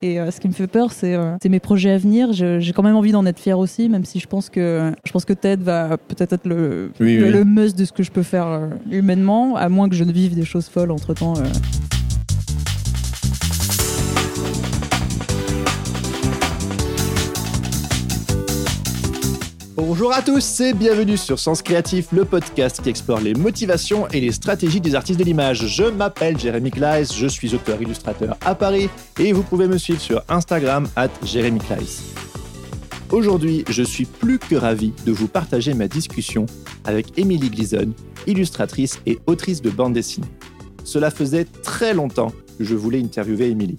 Et euh, ce qui me fait peur, c'est euh, mes projets à venir. J'ai quand même envie d'en être fier aussi, même si je pense que je pense que TED va peut-être être le, Oui, le, oui. le must de ce que je peux faire euh, humainement, à moins que je ne vive des choses folles entre temps. Bonjour à tous et bienvenue sur Sens Créatif, le podcast qui explore les motivations et les stratégies des artistes de l'image. Je m'appelle Jérémy Kleiss, je suis auteur-illustrateur à Paris et vous pouvez me suivre sur Instagram at Jérémy Kleiss. Aujourd'hui, je suis plus que ravi de vous partager ma discussion avec Emily Gleason, illustratrice et autrice de bande dessinée. Cela faisait très longtemps que je voulais interviewer Emily,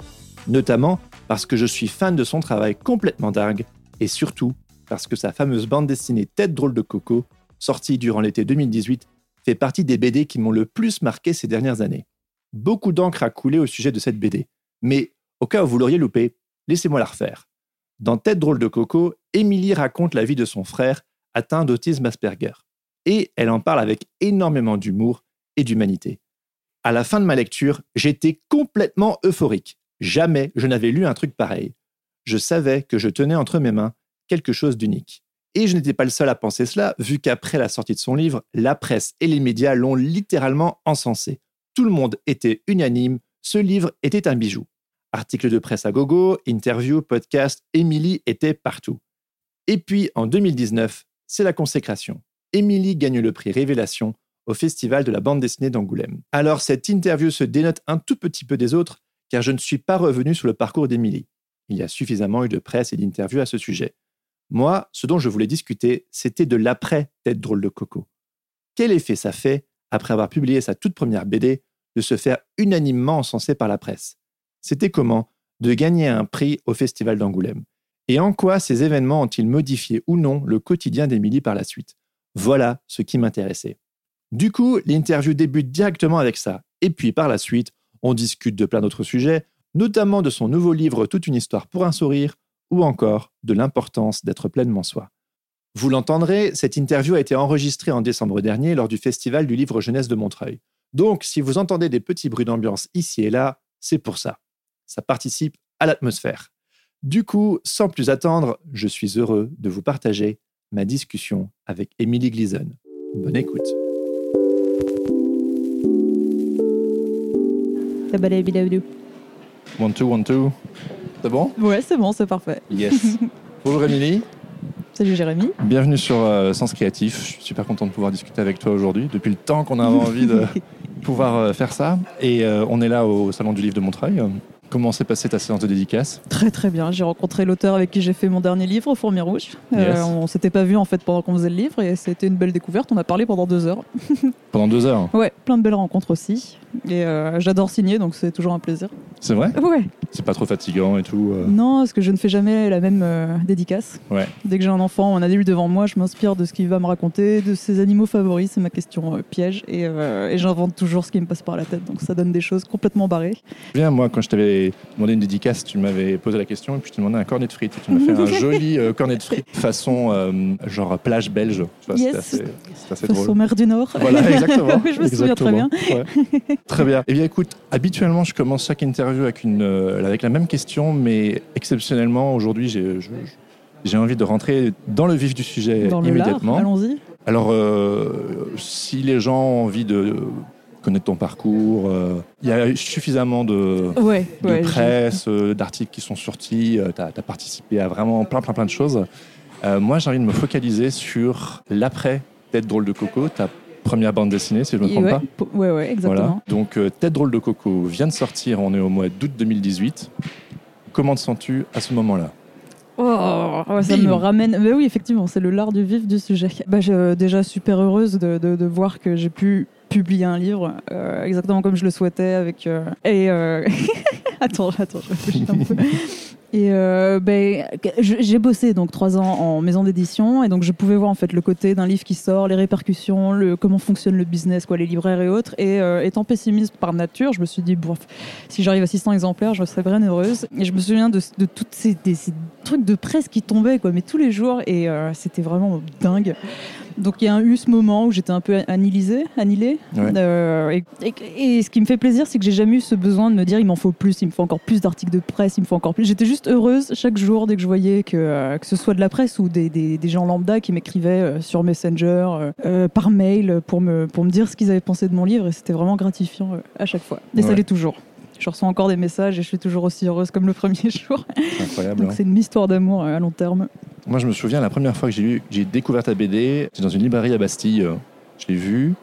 notamment parce que je suis fan de son travail complètement dingue et surtout parce que sa fameuse bande dessinée Tête drôle de coco, sortie durant l'été 2018, fait partie des BD qui m'ont le plus marqué ces dernières années. Beaucoup d'encre a coulé au sujet de cette BD, mais au cas où vous l'auriez loupé, laissez-moi la refaire. Dans Tête drôle de coco, Émilie raconte la vie de son frère atteint d'autisme Asperger. Et elle en parle avec énormément d'humour et d'humanité. À la fin de ma lecture, j'étais complètement euphorique. Jamais je n'avais lu un truc pareil. Je savais que je tenais entre mes mains quelque chose d'unique. Et je n'étais pas le seul à penser cela, vu qu'après la sortie de son livre, la presse et les médias l'ont littéralement encensé. Tout le monde était unanime, ce livre était un bijou. Articles de presse à gogo, interviews, podcasts, Émilie était partout. Et puis, en 2019, c'est la consécration. Émilie gagne le prix Révélation au Festival de la bande dessinée d'Angoulême. Alors, cette interview se dénote un tout petit peu des autres, car je ne suis pas revenu sur le parcours d'Émilie. Il y a suffisamment eu de presse et d'interviews à ce sujet. Moi, ce dont je voulais discuter, c'était de l'après Tête drôle de coco. Quel effet ça fait, après avoir publié sa toute première BD, de se faire unanimement encensé par la presse? C'était comment de gagner un prix au Festival d'Angoulême? Et en quoi ces événements ont-ils modifié ou non le quotidien d'Émilie par la suite? Voilà ce qui m'intéressait. Du coup, l'interview débute directement avec ça. Et puis par la suite, on discute de plein d'autres sujets, notamment de son nouveau livre Toute une histoire pour un sourire, ou encore de l'importance d'être pleinement soi. Vous l'entendrez, cette interview a été enregistrée en décembre dernier lors du Festival du livre jeunesse de Montreuil. Donc, si vous entendez des petits bruits d'ambiance ici et là, c'est pour ça. Ça participe à l'atmosphère. Du coup, sans plus attendre, je suis heureux de vous partager ma discussion avec Emily Gleason. Bonne écoute. One, two, one, two. C'est bon? Ouais, c'est bon, c'est parfait. Yes. Bonjour Émilie. Salut Jérémy. Bienvenue sur euh, Sens Créatif. Je suis super content de pouvoir discuter avec toi aujourd'hui. Depuis le temps qu'on a envie de pouvoir euh, faire ça. Et euh, on est là au Salon du Livre de Montreuil. Comment s'est passée ta séance de dédicace? Très très bien. J'ai rencontré l'auteur avec qui j'ai fait mon dernier livre, Fourmi Rouge. Yes. on s'était pas vu en fait pendant qu'on faisait le livre et c'était une belle découverte. On a parlé pendant deux heures. Pendant deux heures. Ouais, plein de belles rencontres aussi. Et j'adore signer donc c'est toujours un plaisir. C'est vrai Ouais. C'est pas trop fatigant et tout euh, Non, parce que je ne fais jamais la même euh, dédicace. Ouais. Dès que j'ai un enfant ou un adulte devant moi, je m'inspire de ce qu'il va me raconter, de ses animaux favoris, c'est ma question euh, piège, et, et j'invente toujours ce qui me passe par la tête, donc ça donne des choses complètement barrées. Bien, moi, quand je t'avais demandé une dédicace, tu m'avais posé la question et puis je t'ai demandé un cornet de frites. Et tu m'as fait un joli cornet de frites façon genre plage belge. Tu vois, Yes. C'était assez, assez Façon drôle. mer du Nord. Voilà, exactement. Oui, je me souviens très bien. Ouais. Très bien. Eh bien, écoute, habituellement, je commence chaque interview avec, une, euh, avec la même question, mais exceptionnellement, aujourd'hui, j'ai, envie de rentrer dans le vif du sujet Dans immédiatement. allons-y. Alors, euh, si les gens ont envie de connaître ton parcours, euh, il y a suffisamment de, Ouais, de ouais, j'ai- presse, euh, d'articles qui sont sortis, tu as, participé à vraiment plein, plein, plein de choses. Euh, moi, j'ai envie de me focaliser sur l'après Tête drôle de coco, ta première bande dessinée, si je ne me trompe ouais, pas. po- ouais, ouais, exactement. Voilà. Donc, euh, Tête drôle de coco vient de sortir, on est au mois d'août 2018. Comment te sens-tu à ce moment-là? Oh, ouais, ça me ramène. Mais oui, effectivement, c'est le lard du vif du sujet. Bah, je, déjà super heureuse de, de- de voir que j'ai pu publié un livre euh, exactement comme je le souhaitais avec euh, et euh, attends attends je réfléchis un peu et euh, ben, j'ai bossé donc trois ans en maison d'édition et donc je pouvais voir en fait le côté d'un livre qui sort, les répercussions, le comment fonctionne le business, quoi, les libraires et autres. Et euh, étant pessimiste par nature, je me suis dit bon, si j'arrive à 600 exemplaires, je serais bien heureuse. Et je me souviens de, de tous ces, ces trucs de presse qui tombaient quoi, mais tous les jours et euh, c'était vraiment dingue. Donc il y a eu ce moment où j'étais un peu annihilée. Ouais. Euh, et, et- et ce qui me fait plaisir, c'est que j'ai jamais eu ce besoin de me dire il m'en faut plus, il me faut encore plus d'articles de presse, il me faut encore plus. J'étais juste heureuse chaque jour dès que je voyais que, euh, que ce soit de la presse ou des, des- des gens lambda qui m'écrivaient euh, sur Messenger, par mail, pour me, pour me dire ce qu'ils avaient pensé de mon livre. Et c'était vraiment gratifiant à chaque fois. Et ça l'est toujours. Je reçois encore des messages et je suis toujours aussi heureuse comme le premier jour. C'est incroyable. Donc hein. c'est une histoire d'amour euh, à long terme. Moi, je me souviens, la première fois que j'ai lu, j'ai découvert ta BD, c'était dans une librairie à Bastille. euh, Je l'ai vu.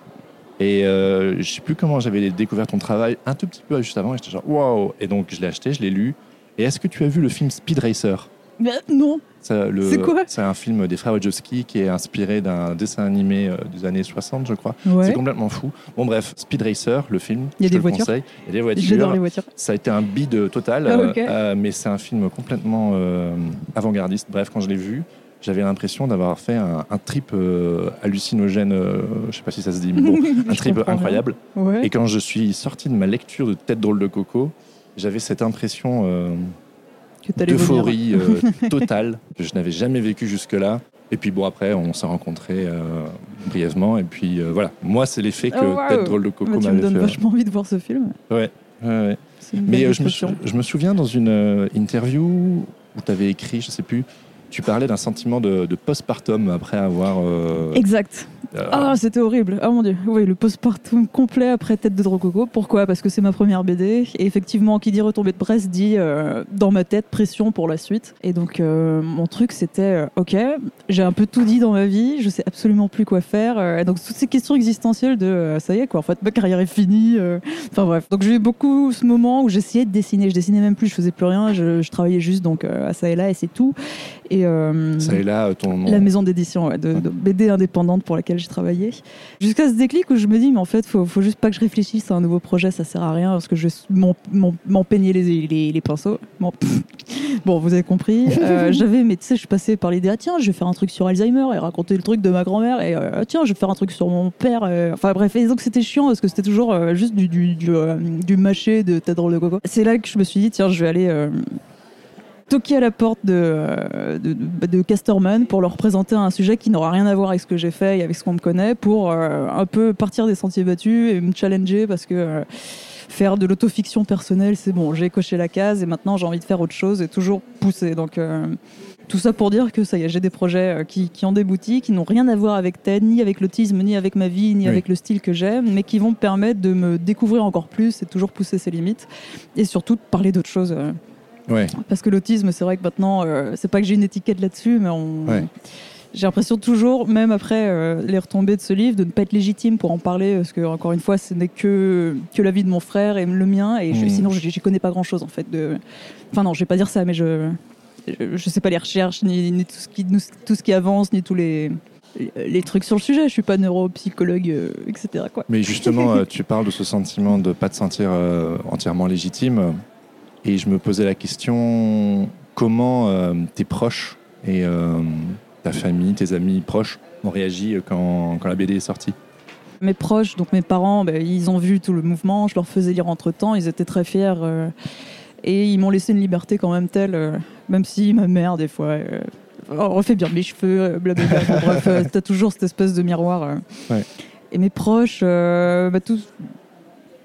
Et euh, je sais plus comment j'avais découvert ton travail un tout petit peu juste avant. Et j'étais genre, waouh! Et donc, je l'ai acheté, je l'ai lu. Et est-ce que tu as vu le film Speed Racer? Mais non, C'est quoi C'est un film des frères Wachowski qui est inspiré d'un dessin animé euh, des années 60, je crois. ouais. C'est complètement fou. Bon, bref, Speed Racer, le film. Il y a je des voitures. Il y a des voitures. J'adore les voitures. Ça a été un bide total, Ah, euh, euh, mais c'est un film complètement euh, avant-gardiste. Bref, quand je l'ai vu, j'avais l'impression d'avoir fait un, un trip euh, hallucinogène, euh, je sais pas si ça se dit, mais bon, un trip incroyable. Ouais. Et quand je suis sorti de ma lecture de Tête drôle de coco, j'avais cette impression euh. D'euphorie euh, totale que je n'avais jamais vécu jusque-là. Et puis bon, après, on s'est rencontrés euh, brièvement. Et puis euh, voilà, moi, c'est l'effet que Oh. Tête drôle de coco Bah, tu me m'avait donnes fait. vachement envie de voir ce film. Ouais, ouais, ouais. Mais euh, je, me je me souviens dans une interview où tu avais écrit, je sais plus, tu parlais d'un sentiment de, de postpartum après avoir. Exact. Euh, Ah, c'était horrible. Ah mon dieu. Oui, le postpartum complet après Tête de Drococo. Pourquoi? Parce que c'est ma première BD. Et effectivement, qui dit retombée de presse dit euh, dans ma tête pression pour la suite. Et donc, euh, mon truc, c'était euh, ok, j'ai un peu tout dit dans ma vie, je sais absolument plus quoi faire. Et donc, toutes ces questions existentielles de ça y est, quoi. En fait, ma carrière est finie. Enfin, bref. Donc, j'ai eu beaucoup ce moment où j'essayais de dessiner. Je dessinais même plus, je faisais plus rien. Je, je travaillais juste donc à ça et là, et c'est tout. Et. ça et là, ton nom. la maison d'édition ouais, de, de BD indépendante pour laquelle j'ai travaillé. Jusqu'à ce déclic où je me dis, mais en fait, faut, faut juste pas que je réfléchisse à un nouveau projet, ça sert à rien parce que je vais m'en- m'en m'en peigner les, les, les pinceaux. Bon, vous avez compris. Euh, J'avais, mais tu sais, je suis passée par l'idée, ah, tiens, je vais faire un truc sur Alzheimer et raconter le truc de ma grand-mère, et ah, tiens, je vais faire un truc sur mon père. euh, Enfin bref, et donc c'était chiant parce que c'était toujours juste du, du, du, du mâché de tête drôle de coco. C'est là que je me suis dit, tiens, je vais aller. euh, toquer à la porte de, euh, de, de- de Casterman pour leur présenter un sujet qui n'aura rien à voir avec ce que j'ai fait et avec ce qu'on me connaît pour euh, un peu partir des sentiers battus et me challenger parce que euh, faire de l'autofiction personnelle c'est bon j'ai coché la case et maintenant j'ai envie de faire autre chose et toujours pousser donc euh, tout ça pour dire que ça y est j'ai des projets qui, qui ont débouti qui n'ont rien à voir avec TED ni avec l'autisme ni avec ma vie ni Oui. avec le style que j'aime mais qui vont me permettre de me découvrir encore plus et toujours pousser ses limites et surtout de parler d'autres choses Ouais, parce que l'autisme, c'est vrai que maintenant, euh, c'est pas que j'ai une étiquette là-dessus, mais on... Ouais. j'ai l'impression toujours, même après euh, les retombées de ce livre, de ne pas être légitime pour en parler, parce que encore une fois, ce n'est que que la vie de mon frère et le mien, et je- Mhm. sinon, j'y connais pas grand-chose en fait. De... Enfin non, je vais pas dire ça, mais je je, je sais pas les recherches ni, ni tout ce qui tout ce qui avance, ni tous les les trucs sur le sujet. Je suis pas neuropsychologue, euh, etc. Quoi. mais justement, euh, tu parles de ce sentiment de pas te sentir euh, entièrement légitime. Et je me posais la question comment euh, tes proches et euh, ta famille, tes amis proches ont réagi quand, quand la BD est sortie? Mes proches, donc mes parents, ben, ils ont vu tout le mouvement, je leur faisais lire entre temps, ils étaient très fiers. euh, et ils m'ont laissé une liberté quand même telle, euh, même si ma mère, des fois, euh, oh, refais bien mes cheveux, euh, blablabla. Bon, bref, euh, t'as toujours cette espèce de miroir. euh. Ouais. Et mes proches, euh, bah, tous.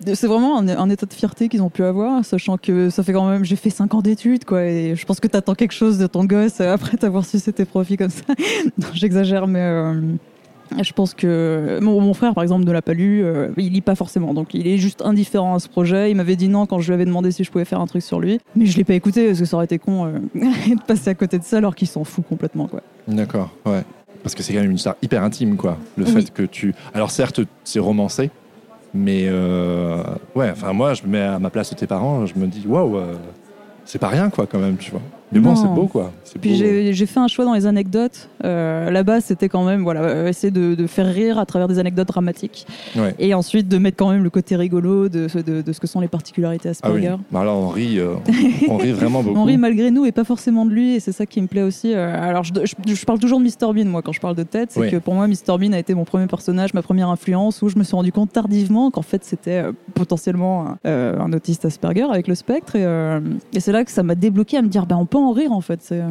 C'est vraiment un, un état de fierté qu'ils ont pu avoir, sachant que ça fait quand même, j'ai fait 5 ans d'études, quoi, et je pense que t'attends quelque chose de ton gosse après t'avoir su tes profits comme ça. non, j'exagère, mais euh, je pense que mon, mon frère, par exemple, ne l'a pas lu, euh, il lit pas forcément, donc il est juste indifférent à ce projet. Il m'avait dit non quand je lui avais demandé si je pouvais faire un truc sur lui, mais je l'ai pas écouté parce que ça aurait été con euh, de passer à côté de ça alors qu'il s'en fout complètement, quoi. D'accord, ouais. Parce que c'est quand même une histoire hyper intime, quoi. Le Oui. fait que tu. Alors, certes, c'est romancé, mais euh, ouais, enfin, moi, je me mets à ma place de tes parents, je me dis, waouh, euh, c'est pas rien, quoi, quand même, tu vois. Mais bon, c'est beau quoi. Puis j'ai fait un choix dans les anecdotes. Euh, Là-bas, c'était quand même voilà, euh, essayer de, de faire rire à travers des anecdotes dramatiques. Ouais. Et ensuite de mettre quand même le côté rigolo de, de, de ce que sont les particularités Ah oui. Asperger. Bah alors on rit, euh, on rit vraiment beaucoup. On rit malgré nous et pas forcément de lui, et c'est ça qui me plaît aussi. Euh, alors, je, je- je parle toujours de Mr Bean, moi, quand je parle de tête. C'est Oui. que pour moi, Mr Bean a été mon premier personnage, ma première influence, où je me suis rendu compte tardivement qu'en fait, c'était potentiellement euh, un autiste Asperger avec le spectre. Et, et c'est là que ça m'a débloqué à me dire, bah, on peut en rire, en fait. C'est, euh,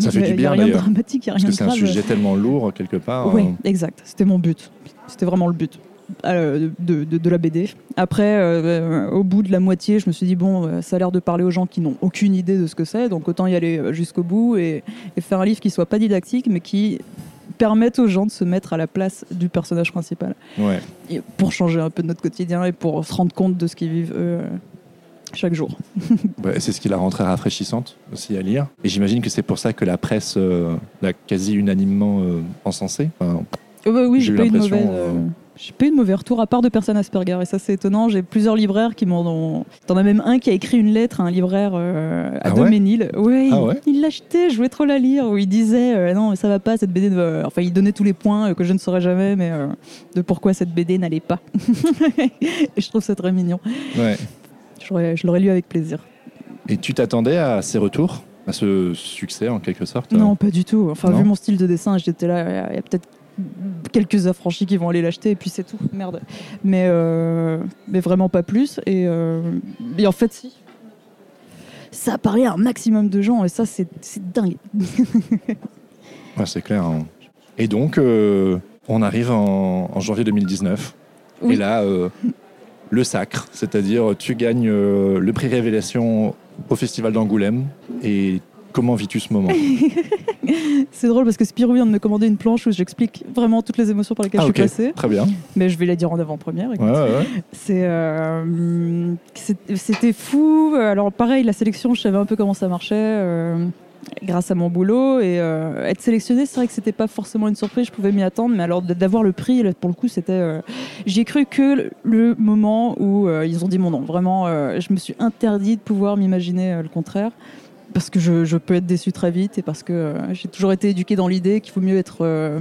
Ça fait du Il y a bien, rien de d'ailleurs. dramatique, y a Parce rien que de c'est un grave. sujet tellement lourd quelque part. Oui, euh, exact. C'était mon but. C'était vraiment le but euh, de, de- de la BD. Après, euh, au bout de la moitié, je me suis dit, bon, ça a l'air de parler aux gens qui n'ont aucune idée de ce que c'est, donc autant y aller jusqu'au bout et, et faire un livre qui soit pas didactique, mais qui permette aux gens de se mettre à la place du personnage principal, ouais. Et pour changer un peu de notre quotidien et pour se rendre compte de ce qu'ils vivent eux, chaque jour. C'est ce qui la rend très rafraîchissante aussi à lire. Et j'imagine que c'est pour ça que la presse euh, l'a quasi unanimement euh, encensée. Enfin, Euh, bah oui, J'ai eu pas eu de l'impression, mauvaise. euh, J'ai pas eu de mauvais retour à part de personnes Asperger et ça c'est étonnant. J'ai plusieurs libraires qui m'en ont. T'en as même un qui a écrit une lettre à un libraire euh, à Ah Doménil. Ouais, Ah il- ouais il l'achetait, je voulais trop la lire. Où il disait euh, non ça va pas cette BD. ne- Enfin il donnait tous les points euh, que je ne saurais jamais, mais de pourquoi cette BD n'allait pas. et je trouve ça très mignon. ouais. Je l'aurais lu avec plaisir. Et tu t'attendais à ces retours, à ce succès en quelque sorte Non, pas du tout. Enfin, Non vu mon style de dessin, j'étais là, il y a- peut-être quelques affranchis qui vont aller l'acheter, et puis c'est tout. Merde. Mais, euh, mais vraiment pas plus. Et, euh, et en fait, si. Ça a parlé à un maximum de gens, et ça, c'est c'est dingue. Ouais, c'est clair. hein. Et donc, euh, on arrive en, en janvier 2019. Oui. Et là, euh, le sacre, c'est-à-dire tu gagnes euh, le prix Révélation au Festival d'Angoulême. Et comment vis-tu ce moment? C'est drôle parce que Spirou vient de me commander une planche où j'explique vraiment toutes les émotions par lesquelles Ah, je suis passée. Très bien. Mais je vais la dire en avant-première. Ouais, ouais. C'est, euh, c'était fou. Alors pareil, la sélection, je savais un peu comment ça marchait euh, grâce à mon boulot et euh, être sélectionné, c'est vrai que c'était pas forcément une surprise. Je pouvais m'y attendre, mais alors d'avoir le prix, pour le coup, c'était. euh, J'y ai cru que le- moment où euh, ils ont dit mon nom. Vraiment, je me suis interdit de pouvoir m'imaginer le contraire. Parce que je, peux être déçu très vite et parce que j'ai toujours été éduquée dans l'idée qu'il faut mieux être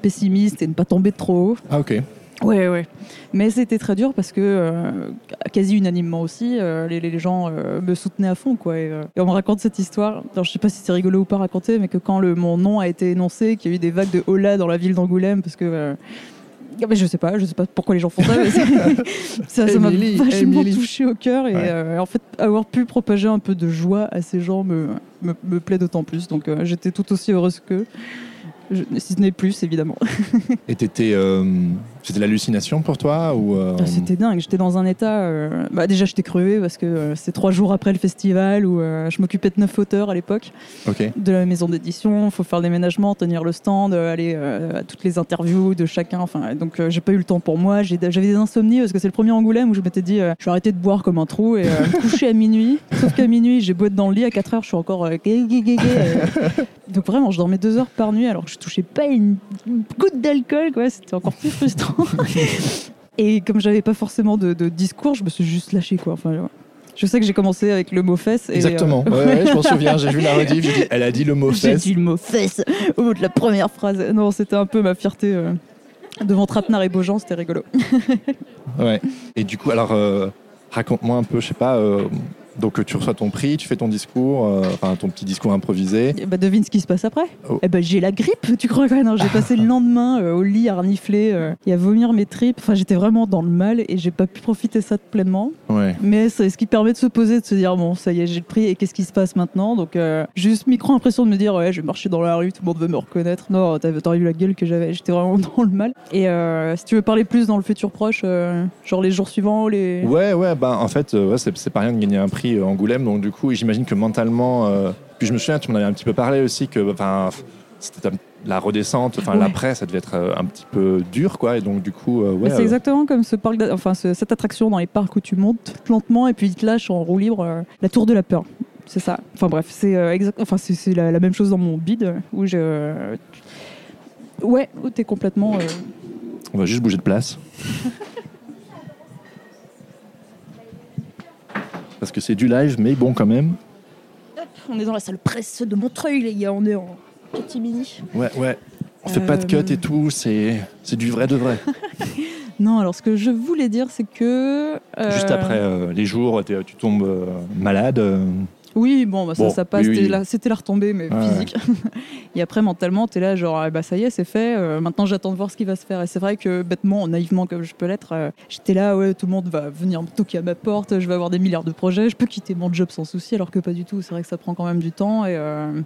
pessimiste et ne pas tomber trop haut. Ah, ok. Ouais, ouais. Mais c'était très dur parce que, euh, quasi unanimement aussi, euh, les, les gens euh, me soutenaient à fond. Quoi, et, euh, et on me raconte cette histoire. Alors, je sais pas si c'est rigolo ou pas à raconter, mais que quand le, mon nom a été énoncé, qu'il y a eu des vagues de hola dans la ville d'Angoulême, parce que. mais je sais pas, je sais pas pourquoi les gens font ça, mais ça ça m'a vachement touché au cœur et Ouais. euh, en fait avoir pu propager un peu de joie à ces gens me, me, me plaît d'autant plus. Donc euh, j'étais tout aussi heureuse qu'eux, Je- si ce n'est plus évidemment. Et t'étais, euh, c'était l'hallucination pour toi ou euh, Ah, C'était dingue, j'étais dans un état. euh, Bah, déjà, j'étais crevée parce que euh, c'est trois jours après le festival où euh, je m'occupais de neuf auteurs à l'époque, de la maison d'édition. Il faut faire le déménagement, tenir le stand, aller à toutes les interviews de chacun. Enfin, donc, j'ai pas eu le temps pour moi. J'avais des insomnies parce que c'est le premier Angoulême où je m'étais dit je vais arrêter de boire comme un trou et me coucher à minuit. Sauf qu'à minuit, j'ai beau être dans le lit à 4 heures, je suis encore. euh. donc, vraiment, je dormais deux heures par nuit alors que je touchais pas une, une goutte d'alcool. C'était encore plus frustrant. Et comme j'avais pas forcément de, de discours, je me suis juste lâchée quoi. Enfin, ouais. je sais que j'ai commencé avec le mot fesse. Et, Exactement. euh, Ouais, ouais, je m'en souviens. J'ai vu la rediff. j'ai dit, Elle a dit le mot j'ai fesse. dit le mot fesse au bout de la première phrase. Non, c'était un peu ma fierté euh, devant Trapenard et Beaujean, c'était rigolo. Ouais. Et du coup, alors, euh, raconte-moi un peu, je sais pas. Donc, euh, tu reçois ton prix, tu fais ton discours, euh, enfin ton petit discours improvisé. Et bah, devine ce qui se passe après. Oh. Eh ben, j'ai la grippe, tu crois quoi? Non, j'ai passé le lendemain euh, au lit à renifler euh, et à vomir mes tripes. Enfin, j'étais vraiment dans le mal et j'ai pas pu profiter de ça pleinement. Ouais. Mais c'est ce qui permet de se poser, de se dire bon, ça y est, j'ai le prix et qu'est-ce qui se passe maintenant? Donc, juste micro impression de me dire ouais, je vais marcher dans la rue, tout le monde va me reconnaître. Non, t'aurais vu la gueule que j'avais, j'étais vraiment dans le mal. Et si tu veux parler plus dans le futur proche, genre les jours suivants, les. Ouais, ouais, bah en fait, ouais, c'est pas rien de gagner un prix euh, Angoulême, donc du coup, j'imagine que mentalement, euh, puis je me souviens, tu m'en avais un petit peu parlé aussi, que enfin, c'était la redescente, enfin Ouais. l'après, ça devait être euh, un petit peu dur, quoi, et donc du coup, euh, ouais. C'est euh, exactement comme ce parc, enfin ce- cette attraction dans les parcs où tu montes lentement et puis ils te lâchent en roue libre, euh, la tour de la peur. C'est ça. Enfin bref, c'est exact- enfin c'est la, la même chose dans mon bide euh, où je. Ouais, où t'es complètement. On va juste bouger de place. Parce que c'est du live, mais bon, quand même. On est dans la salle presse de Montreuil, les gars. On est en catimini. Ouais, ouais. On fait pas de cut et tout, c'est c'est du vrai de vrai. Non, alors ce que je voulais dire, c'est que. euh, Juste après euh, les jours, tu tombes euh, malade. Oui, bon, bah, ça, Bon, ça passe. oui, oui. C'était la, c'était la retombée, mais Ouais, physique. et après, mentalement, t'es là, genre, ah, bah ça y est, c'est fait. euh, maintenant, j'attends de voir ce qui va se faire. Et c'est vrai que, bêtement, naïvement comme je peux l'être, euh, j'étais là, ouais, tout le monde va venir me toquer à ma porte, je vais avoir des milliards de projets, je peux quitter mon job sans souci, alors que pas du tout. C'est vrai que ça prend quand même du temps. Et euh,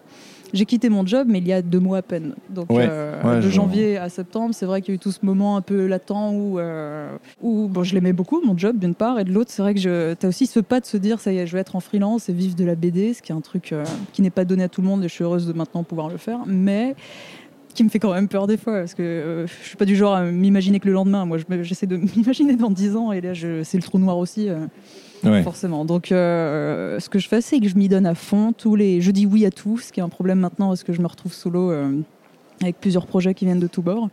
j'ai quitté mon job, mais il y a deux mois à peine. Donc, Ouais, euh, ouais, de janvier à septembre, c'est vrai qu'il y a eu tout ce moment un peu latent où, euh, où bon, je l'aimais beaucoup, mon job, d'une part, et de l'autre, c'est vrai que je, t'as aussi ce pas de se dire, ça y est, je vais être en freelance et vivre de la BD, ce qui est un truc euh, qui n'est pas donné à tout le monde, et je suis heureuse de maintenant pouvoir le faire, mais qui me fait quand même peur des fois, parce que euh, je suis pas du genre à m'imaginer que le lendemain, moi, j'essaie de m'imaginer dans 10 ans, et là, c'est le trou noir aussi. euh, Ouais. forcément. Donc, euh, ce que je fais, c'est que je m'y donne à fond. Tous les, je dis oui à tout, ce qui est un problème maintenant parce que je me retrouve solo euh, avec plusieurs projets qui viennent de tous bords.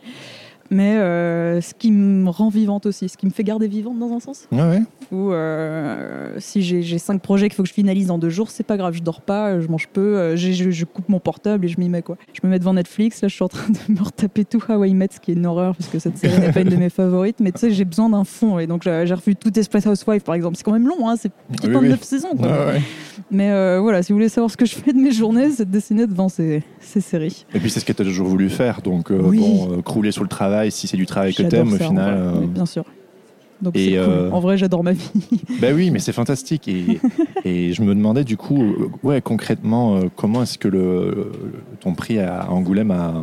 Mais euh, ce qui me rend vivante aussi, ce qui me fait garder vivante dans un sens. Ouais. Où euh, si j'ai cinq projets qu'il faut que je finalise en deux jours, c'est pas grave, je dors pas, je mange peu, euh, je, je coupe mon portable et je m'y mets quoi. Je me mets devant Netflix, là je suis en train de me retaper tout How I Met, ce qui est une horreur parce que cette série n'est pas une de mes favorites, mais tu sais, j'ai besoin d'un fond et donc j'ai revu tout Desperate Housewives par exemple. C'est quand même long, hein, c'est plus de Oui, 29 oui. saisons. Quoi. Ouais. Mais euh, voilà, si vous voulez savoir ce que je fais de mes journées, c'est de dessiner devant ces, ces séries. Et puis c'est ce que tu as toujours voulu faire, donc euh, Oui. bon, euh, crouler sur le travail, si c'est du travail que J'adore t'aimes au en final. vrai. Oui, bien sûr. Donc et, c'est cool. En vrai, j'adore ma vie. Bah oui, mais c'est fantastique. Et, et je me demandais du coup, ouais, concrètement, comment est-ce que le, ton prix à Angoulême a,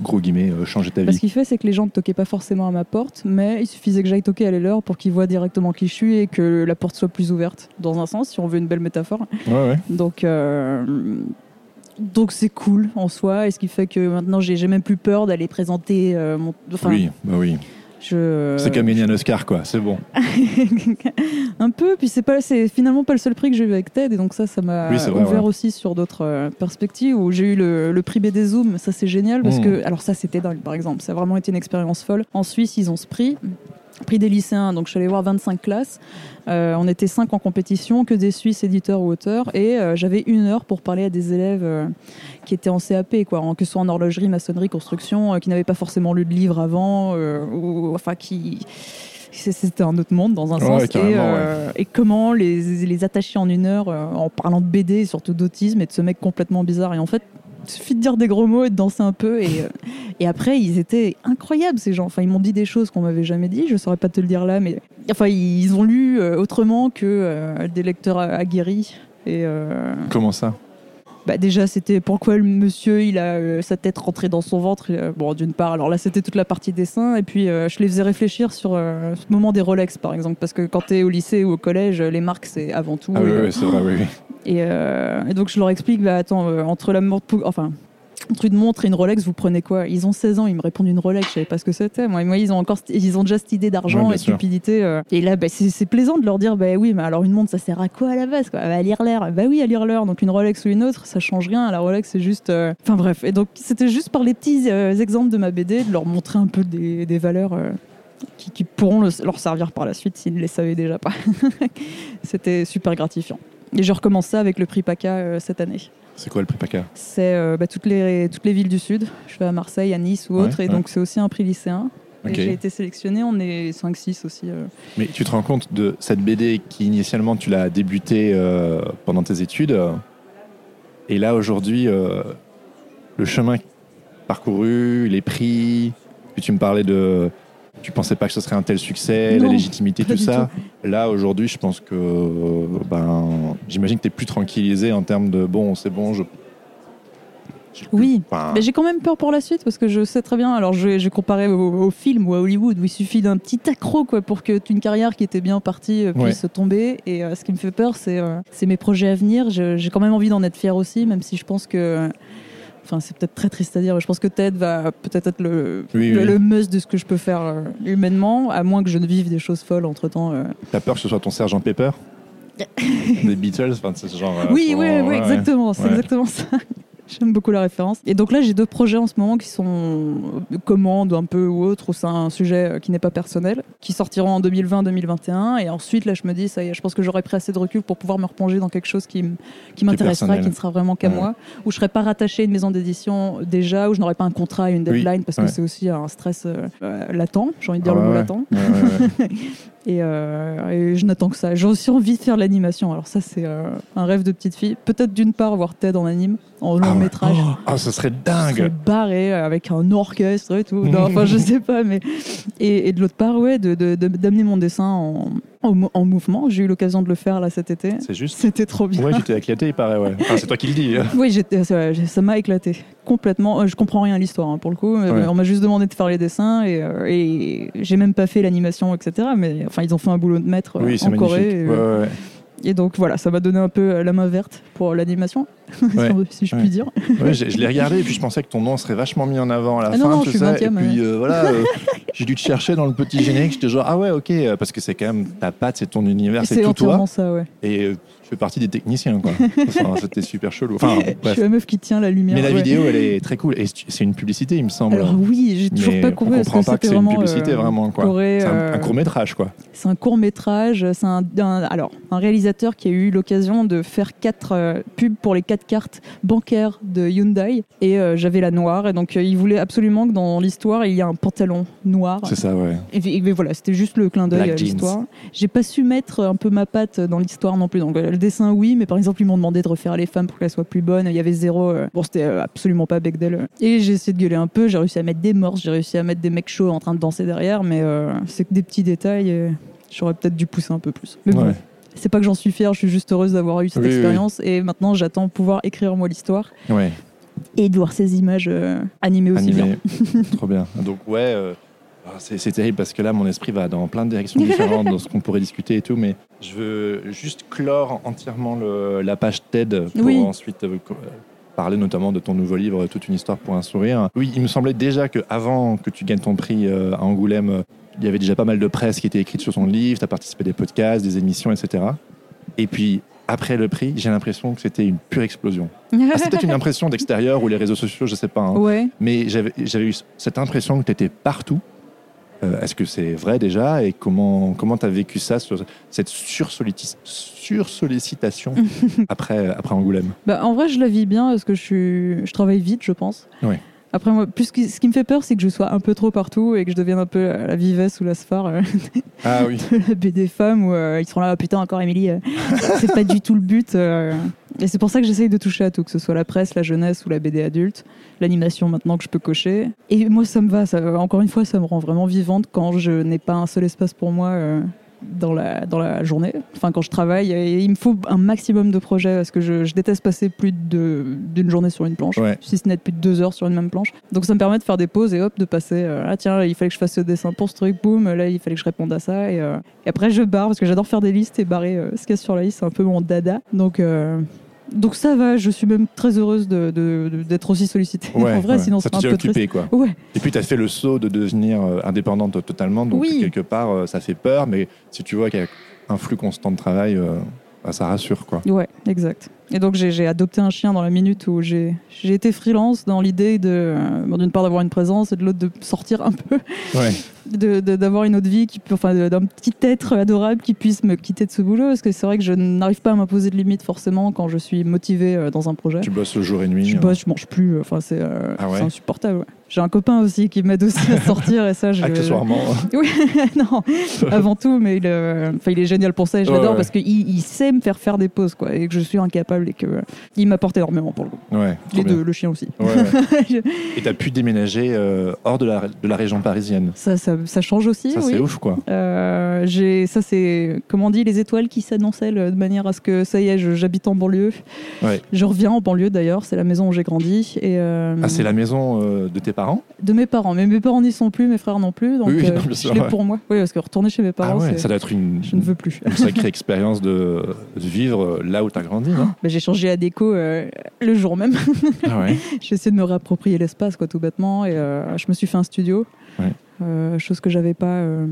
gros guillemets, euh, changé ta Bah, ce vie qu'il fait, c'est que les gens ne toquaient pas forcément à ma porte, mais il suffisait que j'aille toquer à leur pour qu'ils voient directement qui je suis et que la porte soit plus ouverte, dans un sens, si on veut une belle métaphore. Ouais, ouais. Donc, euh, donc c'est cool en soi, et ce qui fait que maintenant, j'ai même plus peur d'aller présenter euh, mon. Enfin, oui, bah oui. Je. C'est comme gagner un Oscar, quoi. C'est bon. un peu, puis c'est pas, c'est finalement pas le seul prix que j'ai eu avec Ted, et donc ça, ça m'a Oui, c'est vrai, ouvert ouais. aussi sur d'autres euh, perspectives. Où j'ai eu le, le prix BD Zoom, ça c'est génial parce Mm. que, alors ça c'était dingue par exemple, ça a vraiment été une expérience folle. En Suisse, ils ont ce prix. Prix des lycéens, donc je suis allée voir 25 classes. Euh, on était 5 en compétition, que des Suisses éditeurs ou auteurs, et euh, j'avais une heure pour parler à des élèves euh, qui étaient en CAP, quoi, en- que ce soit en horlogerie, maçonnerie, construction, qui n'avaient pas forcément lu de livre avant, ou enfin qui c'était un autre monde dans un Ouais, sens. et, euh, et comment les, les attacher en une heure euh, en parlant de BD et surtout d'autisme et de ce mec complètement bizarre. Et en fait, suffit de dire des gros mots et de danser un peu. Et, euh, et après, ils étaient incroyables, ces gens. Enfin, ils m'ont dit des choses qu'on m'avait jamais dit. Je saurais pas te le dire là, mais enfin, ils ont lu euh, autrement que euh, des lecteurs aguerris. Et Comment ça? Bah déjà, c'était pourquoi le monsieur, il a euh, sa tête rentrée dans son ventre. Euh, bon, d'une part, alors là, c'était toute la partie dessin. Et puis, euh, je les faisais réfléchir sur euh, ce moment des Rolex, par exemple. Parce que quand tu es au lycée ou au collège, les marques, c'est avant tout. Ah oui, Et, oui, c'est vrai, oui. oui. et, euh, et donc, je leur explique, bah attends, euh, entre la montre, enfin, entre une montre et une Rolex, vous prenez quoi? Ils ont 16 ans, ils me répondent une Rolex, je savais pas ce que c'était. Moi, moi, ils ont encore, ils ont déjà cette idée d'argent et sûr. stupidité. euh. Et là, bah, c'est plaisant de leur dire, bah oui, mais alors une montre, ça sert à quoi à la base quoi? À lire l'air. Bah oui, à lire l'heure. Donc une Rolex ou une autre, ça change rien. La Rolex, c'est juste. euh, Enfin bref. Et donc, c'était juste par les petits euh, exemples de ma BD, de leur montrer un peu des, des valeurs. qui, qui pourront le- leur servir par la suite s'ils ne les savaient déjà pas. C'était super gratifiant. Et je recommence ça avec le prix PACA cette année. C'est quoi le prix PACA C'est euh, bah, toutes, les, toutes les villes du Sud. Je vais à Marseille, à Nice ou Ouais, autre. et ouais. donc, c'est aussi un prix lycéen. J'ai été sélectionnée. On est 5-6 aussi. euh. Mais tu te rends compte de cette BD qui initialement tu l'as débutée euh, pendant tes études et là aujourd'hui le chemin parcouru, les prix, puis tu me parlais de tu pensais pas que ce serait un tel succès, Non, la légitimité, tout ça. Là aujourd'hui, je pense que ben j'imagine que tu es plus tranquillisé en termes de bon, c'est bon, je Oui. Mais j'ai quand même peur pour la suite parce que je sais très bien. Alors, je, je comparais au, au film ou à Hollywood où il suffit d'un petit accro quoi, pour que une carrière qui était bien partie euh, puisse tomber. Et euh, ce qui me fait peur, c'est euh, mes projets à venir. J'ai quand même envie d'en être fier aussi, même si je pense que. Enfin, c'est peut-être très triste à dire, mais je pense que Ted va peut-être être le, Oui, le, oui. le must de ce que je peux faire euh, humainement, à moins que je ne vive des choses folles entre temps. T'as peur que ce soit ton sergent Pepper? Des Beatles, enfin c'est ce genre. euh, oui, oui, oui, ouais, ouais. exactement, c'est Ouais. exactement ça. J'aime beaucoup la référence. Et donc là, j'ai deux projets en ce moment qui sont commandes un peu ou autre, où c'est un sujet qui n'est pas personnel, qui sortiront en 2020-2021. Et ensuite, là, je me dis, ça y est, je pense que j'aurai pris assez de recul pour pouvoir me replonger dans quelque chose qui, m'intéressera, qui ne sera vraiment qu'à Ouais. moi, où je serai pas rattaché à une maison d'édition déjà, où je n'aurai pas un contrat et une Oui, deadline, parce que ouais. c'est aussi un stress euh, euh, latent, j'ai envie de dire Ah le mot ouais, latent. Et, euh, et je n'attends que ça. J'ai aussi envie de faire l'animation. Alors ça, c'est euh, un rêve de petite fille. Peut-être d'une part voir Ted en anime, en long Ah ouais. métrage. Oh, ah, ce serait dingue. barré avec un orchestre et tout. Non, enfin, je sais pas, mais et, et de l'autre part, ouais, de- d'amener mon dessin en, en, mo- en mouvement. J'ai eu l'occasion de le faire là cet été. C'est juste. C'était trop bien. Ouais, t'es éclaté, il paraît, ouais. Enfin, c'est toi qui le dis. Oui, j'étais- ça m'a éclaté complètement. Euh, Je comprends rien à l'histoire hein, pour le coup. Euh, Ouais. On m'a juste demandé de faire les dessins et, euh, et j'ai même pas fait l'animation, etc. Mais enfin, ils ont fait un boulot de maître euh, Oui, c'est en magnifique. Corée. et, Ouais, euh, ouais, ouais. Et donc voilà, ça m'a donné un peu euh, la main verte pour l'animation, Ouais. si je Ouais. puis dire. Ouais, je l'ai regardé et puis je pensais que ton nom serait vachement mis en avant à la Ah fin, non, non, tout je suis ça. 20e, et puis euh, voilà, euh, j'ai dû te chercher dans le petit générique. J'étais genre ah ouais ok parce que c'est quand même ta patte, c'est ton univers, c'est tout toi. ça, ouais. Et fais partie des techniciens quoi. Enfin, C'était super chelou. Enfin je suis la meuf qui tient la lumière. Mais la ouais. vidéo elle est très cool et c'est une publicité il me semble. Alors oui, j'ai toujours Mais pas on compris parce comprend pas que c'est une publicité euh, vraiment quoi. Corée, C'est un, euh, court métrage quoi. C'est un court métrage. C'est un, un- alors un réalisateur qui a eu l'occasion de faire quatre euh, pubs pour les quatre cartes bancaires de Hyundai et euh, j'avais la noire et donc euh, il voulait absolument que dans l'histoire il y ait un pantalon noir. C'est ça ouais. Et, et voilà, c'était juste le clin d'œil à l'histoire. J'ai pas su mettre un peu ma patte dans l'histoire non plus. Donc euh, dessin, oui, mais par exemple, ils m'ont demandé de refaire les femmes pour qu'elles soient plus bonnes. Il y avait zéro. euh, Bon, c'était euh, absolument pas Bechdel. Et j'ai essayé de gueuler un peu. J'ai réussi à mettre des morses, j'ai réussi à mettre des mecs chauds en train de danser derrière, mais euh, c'est que des petits détails. et J'aurais peut-être dû pousser un peu plus. Mais bon, Ouais. c'est pas que j'en suis fière, je suis juste heureuse d'avoir eu cette Oui, oui, expérience. Et maintenant, j'attends pouvoir écrire moi l'histoire Ouais. et de voir ces images euh, animées aussi bien. Trop bien. Donc ouais, euh, c'est c'est terrible parce que là mon esprit va dans plein de directions différentes dans ce qu'on pourrait discuter et tout, mais je veux juste clore entièrement le- la page TED pour Oui. ensuite euh, euh, parler notamment de ton nouveau livre Toute une histoire pour un sourire. Oui, il me semblait déjà que avant que tu gagnes ton prix euh, à Angoulême, il y avait déjà pas mal de presse qui était écrite sur ton livre, tu as participé à des podcasts, des émissions, etc. Et puis après le prix, j'ai l'impression que c'était une pure explosion. Ah, c'est peut-être une impression d'extérieur ou les réseaux sociaux, je sais pas. hein. Ouais. Mais j'avais j'avais eu cette impression que tu étais partout. Euh, Est-ce que c'est vrai déjà Et comment comment tu as vécu ça, sur cette sursollicitation après, après Angoulême? Bah, en vrai, je la vis bien parce que je, suis... je travaille vite, je pense. Oui. Après, moi, plus ce qui, ce qui me fait peur, c'est que je sois un peu trop partout et que je devienne un peu la vivesse ou la sphare euh, Ah oui. de la BD femme où euh, ils seront là, Ah, putain, encore Émilie. euh, c'est pas du tout le but. Et c'est pour ça que j'essaye de toucher à tout, que ce soit la presse, la jeunesse ou la BD adulte, l'animation maintenant que je peux cocher. Et moi, ça me va. Ça, encore une fois, ça me rend vraiment vivante quand je n'ai pas un seul espace pour moi. Dans la, dans la journée, enfin quand je travaille, et il me faut un maximum de projets parce que je, je déteste passer plus d'une journée sur une planche, Ouais. si ce n'est plus de deux heures sur une même planche. Donc ça me permet de faire des pauses et hop, de passer, euh, ah tiens, il fallait que je fasse ce dessin pour ce truc, boum, là il fallait que je réponde à ça. Et, euh, et après je barre parce que j'adore faire des listes et barrer euh, ce qu'il y a sur la liste, c'est un peu mon dada. Donc, donc ça va, je suis même très heureuse de- de- de- d'être aussi sollicitée. Ouais, en vrai, ouais. sinon ça un te peu occupé quoi. Ouais, Et puis tu as fait le saut de devenir euh, indépendante totalement, donc Oui. quelque part euh, ça fait peur, mais si tu vois qu'il y a un flux constant de travail, euh, bah, ça rassure quoi. Ouais, exact. Et donc j'ai j'ai adopté un chien dans la minute où j'ai j'ai été freelance dans l'idée de d'une part d'avoir une présence et de l'autre de sortir un peu, Ouais. d'avoir une autre vie qui peut, enfin d'un petit être adorable qui puisse me quitter de ce boulot parce que c'est vrai que je n'arrive pas à m'imposer de limites forcément quand je suis motivée euh, dans un projet. Tu bosses le jour et nuit. Je bosse, je mange plus, enfin c'est euh, Ah ouais c'est insupportable. ouais. J'ai un copain aussi qui m'aide aussi à sortir et ça je Accessoirement. oui, non, avant tout, mais il, euh, enfin, il est génial pour ça et je Ouais, l'adore ouais. parce qu'il il sait me faire faire des pauses quoi, et que je suis incapable et que euh, il m'apporte énormément pour le coup. Les bien. deux, le chien aussi. Ouais, ouais. Et tu as pu déménager euh, hors de la, de la région parisienne. Ça, ça, ça change aussi, Ça, oui. c'est ouf, quoi. Euh, j'ai, ça, c'est, comment on dit, les étoiles qui s'annonçaient de manière à ce que ça y est, je- j'habite en banlieue. Ouais. Je reviens en banlieue d'ailleurs, c'est la maison où j'ai grandi. Et, euh, Ah, c'est la maison euh, de tes parents? De mes parents, mais mes parents n'y sont plus, mes frères non plus, donc Oui, euh, non, je sûr, l'ai ouais. pour moi. Oui, parce que retourner chez mes Ah parents, ouais, c'est- ça doit être une, je ne veux plus. une sacrée expérience de, vivre là où tu as grandi, non? Bah, j'ai changé la déco euh, le jour même. Ah ouais j'ai essayé de me réapproprier l'espace, quoi, tout bêtement. Et euh, je me suis fait un studio, Ouais. Euh, chose que j'avais pas euh,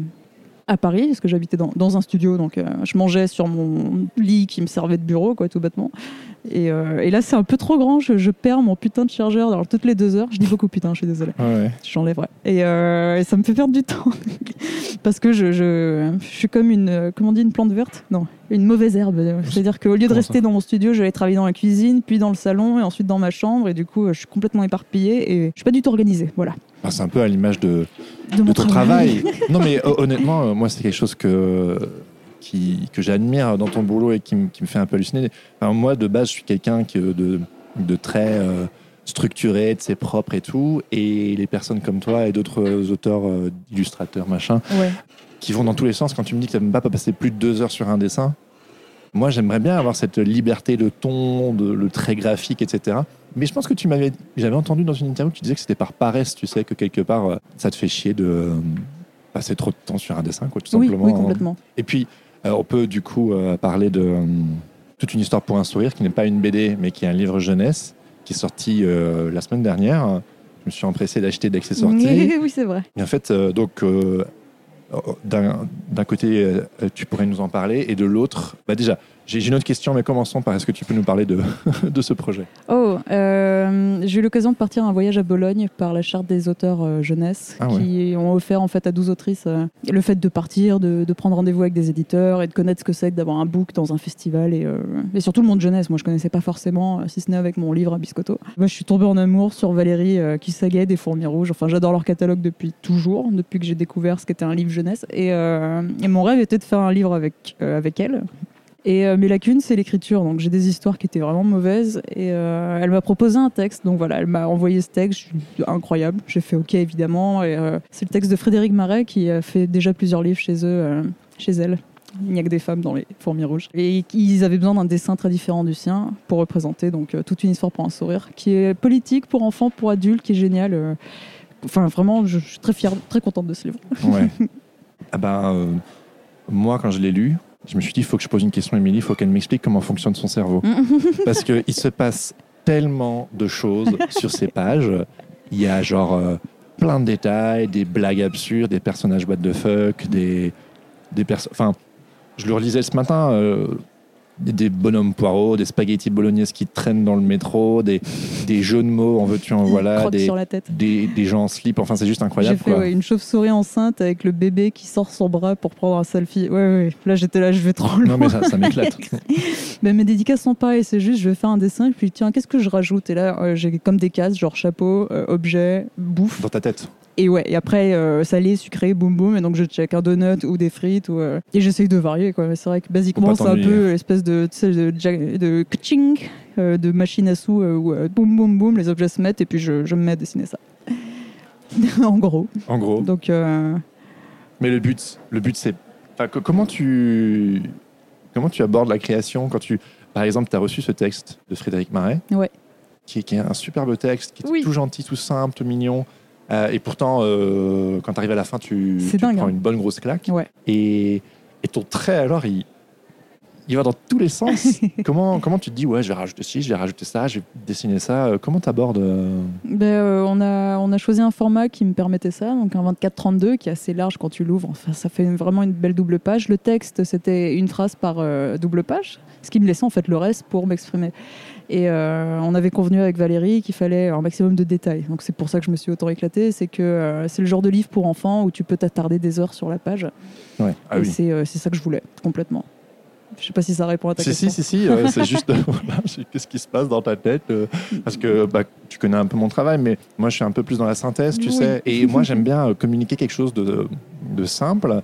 à Paris, parce que j'habitais dans, dans un studio. Donc, euh, je mangeais sur mon lit qui me servait de bureau, quoi, tout bêtement. Et, euh, et là, c'est un peu trop grand. Je, je perds mon putain de chargeur toutes les deux heures. Je dis beaucoup putain, je suis désolée. Ouais. J'enlèverai. Et, euh, et ça me fait perdre du temps. Parce que je, je, je suis comme une, comment on dit, une plante verte? Non, une mauvaise herbe. C'est-à-dire qu'au lieu de rester dans mon studio, je vais travailler dans la cuisine, puis dans le salon, et ensuite dans ma chambre. Et du coup, je suis complètement éparpillée et je suis pas du tout organisée. Voilà. C'est un peu à l'image de, De, de mon ton travail. non, mais ho- honnêtement, euh, moi, c'est quelque chose que, qui, que j'admire dans ton boulot et qui, me- fait un peu halluciner. Enfin, moi, de base, je suis quelqu'un euh, de, de très euh, structuré, de ses propre et tout. Et les personnes comme toi et d'autres euh, auteurs, euh, illustrateurs, machin, Ouais. qui vont dans tous les sens, quand tu me dis que tu n'aimes pas passer plus de deux heures sur un dessin, moi, j'aimerais bien avoir cette liberté de ton, de, le trait graphique, etc. Mais je pense que tu m'avais, j'avais entendu dans une interview que tu disais que c'était par paresse, tu sais, que quelque part, euh, ça te fait chier de euh, passer trop de temps sur un dessin, quoi, tout Oui, simplement. oui, complètement. Et puis, euh, on peut du coup euh, parler de euh, toute une histoire pour un sourire, qui n'est pas une BD, mais qui est un livre jeunesse, qui est sorti la semaine dernière. Je me suis empressé d'acheter dès que c'est sorti. oui, c'est vrai. Et en fait, donc, euh, d'un côté, tu pourrais nous en parler, et de l'autre, bah déjà, j'ai une autre question, mais commençons par est-ce que tu peux nous parler de, de ce projet? Oh, euh, j'ai eu l'occasion de partir un voyage à Bologne par la charte des auteurs euh, jeunesse Ah ouais. qui ont offert en fait à 12 autrices euh, le fait de partir, de, de prendre rendez-vous avec des éditeurs et de connaître ce que c'est que d'avoir un book dans un festival et, euh, et surtout le monde jeunesse. Moi, je connaissais pas forcément, si ce n'est avec mon livre à Biscotto. Moi, je suis tombée en amour sur Valérie Kissaguet des Fourmis Rouges. Enfin, j'adore leur catalogue depuis toujours, depuis que j'ai découvert ce qu'était un livre jeunesse. Et, et mon rêve était de faire un livre avec, avec elle. Et euh, mes lacunes, c'est l'écriture. Donc j'ai des histoires qui étaient vraiment mauvaises. Et euh, elle m'a proposé un texte. Donc voilà, elle m'a envoyé ce texte. Je suis incroyable. J'ai fait OK évidemment. Et euh, c'est le texte de Frédéric Marais qui a fait déjà plusieurs livres chez eux, chez elle. Il n'y a que des femmes dans les fourmis rouges. Et ils avaient besoin d'un dessin très différent du sien pour représenter donc toute une histoire pour un sourire, qui est politique pour enfants, pour adultes, qui est génial. Enfin vraiment, je, je suis très fière, très contente de ce livre. Ouais. ah ben, moi, quand je l'ai lu, je me suis dit, il faut que je pose une question à Émilie, il faut qu'elle m'explique comment fonctionne son cerveau. Parce qu'il se passe tellement de choses sur ces pages. Il y a genre euh, plein de détails, des blagues absurdes, des personnages what the fuck, des, des personnes. Enfin, je le relisais ce matin. euh, des, bonhommes poireaux, des spaghettis bolognaises qui traînent dans le métro, des, des jeux de mots, en veux-tu, en voilà, des, sur la tête. des, des gens en slip. Enfin, c'est juste J'ai incroyable. fait quoi. ouais, une chauve-souris enceinte avec le bébé qui sort son bras pour prendre un selfie. Ouais, ouais. Là, j'étais là, je vais trop loin. Non, mais ça, ça m'éclate. Mais mes dédicaces sont pareilles. C'est juste, je vais faire un dessin et puis tiens, qu'est-ce que je rajoute? Et là, euh, j'ai comme des cases, genre chapeau, euh, objet, bouffe. Dans ta tête. Et ouais, et après, euh, salé, sucré, boum boum. Et donc, je check un donut ou des frites. Ou, euh, Et j'essaye de varier, quoi. Mais c'est vrai que basiquement, c'est un peu l'espèce de, de, de kaching, euh, de machine à sous où boum boum boum, les objets se mettent et puis je, je me mets à dessiner ça. en gros. En gros. Donc, Mais le but, le but c'est. enfin, comment, tu, comment tu abordes la création quand tu. Par exemple, tu as reçu ce texte de Frédéric Marais, Ouais. qui, est- qui est un superbe texte, qui est Oui. tout gentil, tout simple, tout mignon. Euh, et pourtant, euh, quand tu arrives à la fin, tu, tu dingue, prends hein. une bonne grosse claque. Ouais. Et, et ton trait, alors, il, il va dans tous les sens. comment, comment tu te dis, ouais, je vais rajouter ci, je vais rajouter ça, je vais dessiner ça. Euh, Comment tu abordes Ben, euh, on, a, on a choisi un format qui me permettait ça, donc un 24-32 qui est assez large quand tu l'ouvres. Enfin, ça fait vraiment une belle double page. Le texte, c'était une phrase par euh, double page, ce qui me laissait en fait le reste pour m'exprimer. Et euh, on avait convenu avec Valérie qu'il fallait un maximum de détails. Donc c'est pour ça que je me suis autant éclatée. C'est que euh, c'est le genre de livre pour enfants où tu peux t'attarder des heures sur la page. Ouais. Ah et oui. c'est euh, c'est ça que je voulais, complètement. Je sais pas si ça répond à ta Si, question. si, si, si, euh, c'est juste voilà, c'est qu'est-ce qui se passe dans ta tête euh, Parce que bah, tu connais un peu mon travail, mais moi je suis un peu plus dans la synthèse, tu Oui. sais. Et moi j'aime bien communiquer quelque chose de, de simple,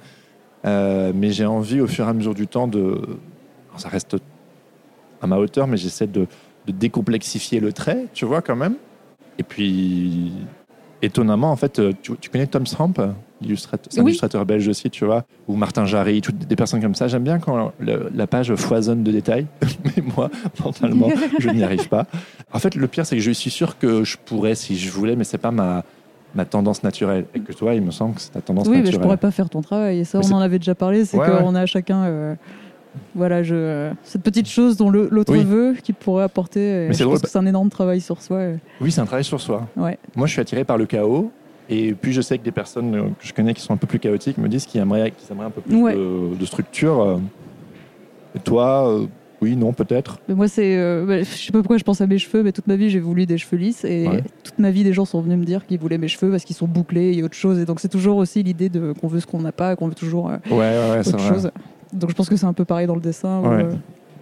euh, mais j'ai envie au fur et à mesure du temps de. alors, ça reste à ma hauteur, mais j'essaie de, de décomplexifier le trait, tu vois, quand même. Et puis, étonnamment, en fait, euh, tu, tu connais Tom illustrateur, c'est un Oui. illustrateur belge aussi, tu vois, ou Martin Jarry, toutes des personnes comme ça. J'aime bien quand le- la page foisonne de détails, mais moi, mentalement, je n'y arrive pas. En fait, le pire, c'est que je suis sûr que je pourrais si je voulais, mais c'est pas ma, ma tendance naturelle. Et que toi, il me semble que c'est ta tendance Oui, mais je naturelle. pourrais pas faire ton travail. Et ça, Mais on en avait déjà parlé. C'est Ouais, qu'on ouais. a chacun, euh, voilà, je, cette petite chose dont l'autre Oui. veut, qui pourrait apporter. je c'est c'est un énorme travail sur soi. et- Oui, c'est un travail sur soi. Ouais. Moi, je suis attiré par le chaos. Et puis, je sais que des personnes euh, que je connais qui sont un peu plus chaotiques me disent qu'ils aimeraient, qu'ils aimeraient un peu plus Ouais. de, de structure. euh. Et toi, euh, Oui, non, peut-être. Moi, c'est. euh, bah, je sais pas pourquoi je pense à mes cheveux, mais toute ma vie, j'ai voulu des cheveux lisses. Et Ouais. toute ma vie, des gens sont venus me dire qu'ils voulaient mes cheveux parce qu'ils sont bouclés et autre chose. Et donc, c'est toujours aussi l'idée de qu'on veut ce qu'on n'a pas, qu'on veut toujours euh, Ouais, ouais, ouais, c'est autre vrai. Donc, je pense que c'est un peu pareil dans le dessin. où, Ouais. euh,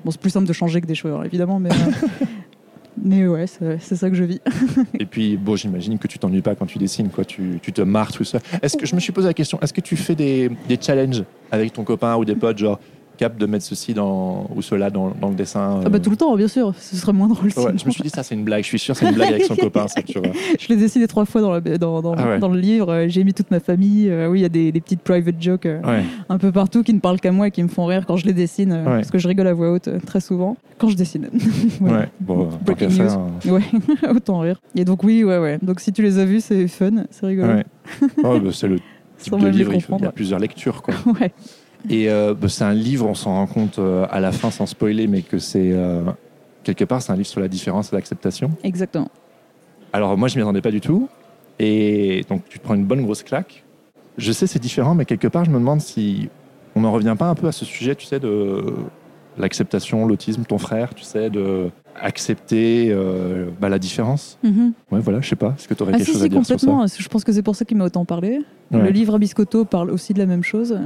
bon, c'est plus simple de changer que des cheveux, hein, évidemment, mais. euh, mais ouais, c'est c'est ça que je vis. Et puis, bon, j'imagine que tu t'ennuies pas quand tu dessines, quoi. Tu, tu te marres tout ça. Est-ce que je me suis posé la question Est-ce que tu fais des, des challenges avec ton copain ou des potes, genre cap de mettre ceci dans ou cela dans, dans le dessin Ah bah euh, tout le temps, bien sûr. Ce serait moins drôle. Ouais, je me suis dit ça c'est une blague. Je suis sûr c'est une blague avec son copain, ça, tu vois. Je l'ai dessiné trois fois dans, la- dans, dans, Ah ouais. dans le livre. Euh, J'ai mis toute ma famille. Euh, oui, il y a des, des petites private jokes euh, Ouais. un peu partout qui ne parlent qu'à moi et qui me font rire quand je les dessine. Parce que je rigole à voix haute très souvent quand je dessine. Ouais. Bon, Breaking faire. Ouais, autant rire. Et donc, oui, ouais, ouais. Donc, si tu les as vus, c'est fun, c'est rigolo. Ouais. Oh, bah, c'est le type Sans de livre. Il, faut- il y a plusieurs lectures, quoi. Ouais. Et euh, bah, c'est un livre, on s'en rend compte euh, à la fin sans spoiler, mais que c'est euh, quelque part c'est un livre sur la différence et l'acceptation. exactement. Alors moi je m'y attendais pas du tout, et donc tu te prends une bonne grosse claque. Je sais c'est différent, mais quelque part je me demande si on n'en revient pas un peu à ce sujet, tu sais, de l'acceptation, l'autisme, ton frère, tu sais, de accepter euh, bah, la différence? Mhm. Ouais, voilà, je sais pas. Est-ce que tu aurais Ah, quelque si, chose si, à dire sur ça? Je pense que c'est pour ça qu'il m'a autant parlé. Ouais. Le livre à Biscotto parle aussi de la même chose.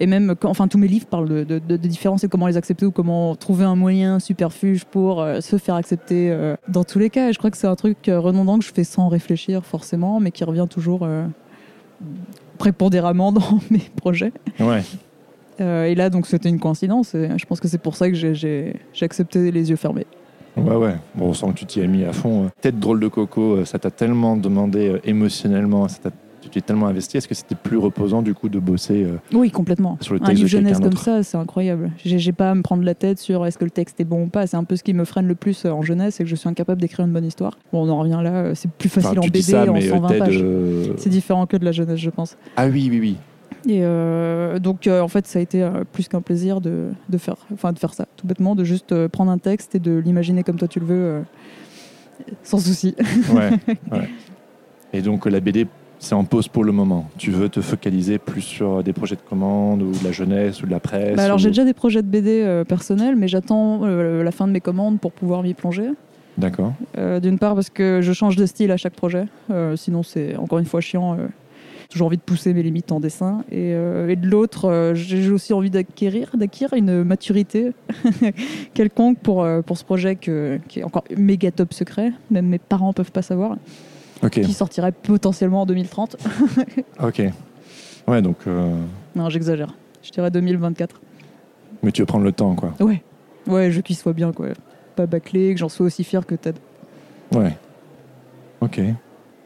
Et même, quand- enfin, tous mes livres parlent de, de, de- de différences et comment les accepter ou comment trouver un moyen superfuge pour euh, se faire accepter euh, dans tous les cas. Et je crois que c'est un truc redondant que je fais sans réfléchir forcément, mais qui revient toujours prépondéramment dans mes projets. Ouais. Euh, et là, donc, c'était une coïncidence. Et je pense que c'est pour ça que j'ai- accepté les yeux fermés. Ouais, ouais. Bon, on sent que tu t'y es mis à fond. Tête drôle de coco, euh, ça t'a tellement demandé euh, émotionnellement, ça tu t'es tellement investi. Est-ce que c'était plus reposant du coup de bosser euh, Oui, complètement. sur le Un texte livre de jeunesse comme ça, c'est incroyable. J'ai pas à me prendre la tête sur est-ce que le texte est bon ou pas. C'est un peu ce qui me freine le plus en jeunesse, c'est que je suis incapable d'écrire une bonne histoire. Bon, on en revient là, c'est plus facile Enfin, en BD ça, en mais euh, 120 Ted, pages. euh, C'est différent que de la jeunesse, je pense. Ah oui, oui, oui. Et euh, donc, euh, en fait, ça a été euh, plus qu'un plaisir de, de, faire, enfin, de faire ça, tout bêtement, de juste prendre un texte et de l'imaginer comme toi tu le veux, sans souci. Ouais, ouais. Et donc la BD, c'est en pause pour le moment. Tu veux te focaliser plus sur des projets de commande ou de la jeunesse ou de la presse Bah alors, ou- j'ai déjà des projets de BD euh, personnels, mais j'attends euh, la fin de mes commandes pour pouvoir m'y plonger. D'accord. Euh, D'une part parce que je change de style à chaque projet, sinon c'est encore une fois chiant. Toujours envie de pousser mes limites en dessin. Et, euh, et de l'autre, euh, j'ai aussi envie d'acquérir, d'acquérir une maturité quelconque pour, euh, pour ce projet que- qui est encore méga top secret. Même mes parents peuvent pas savoir. Qui sortirait potentiellement en 2030. Ok. Ouais, donc. non, j'exagère. Je dirais 2024. Mais tu veux prendre le temps, quoi. Ouais. Ouais, je veux qu'il soit bien, quoi. Pas bâclé, que j'en sois aussi fier que Ted. Ouais. Ok.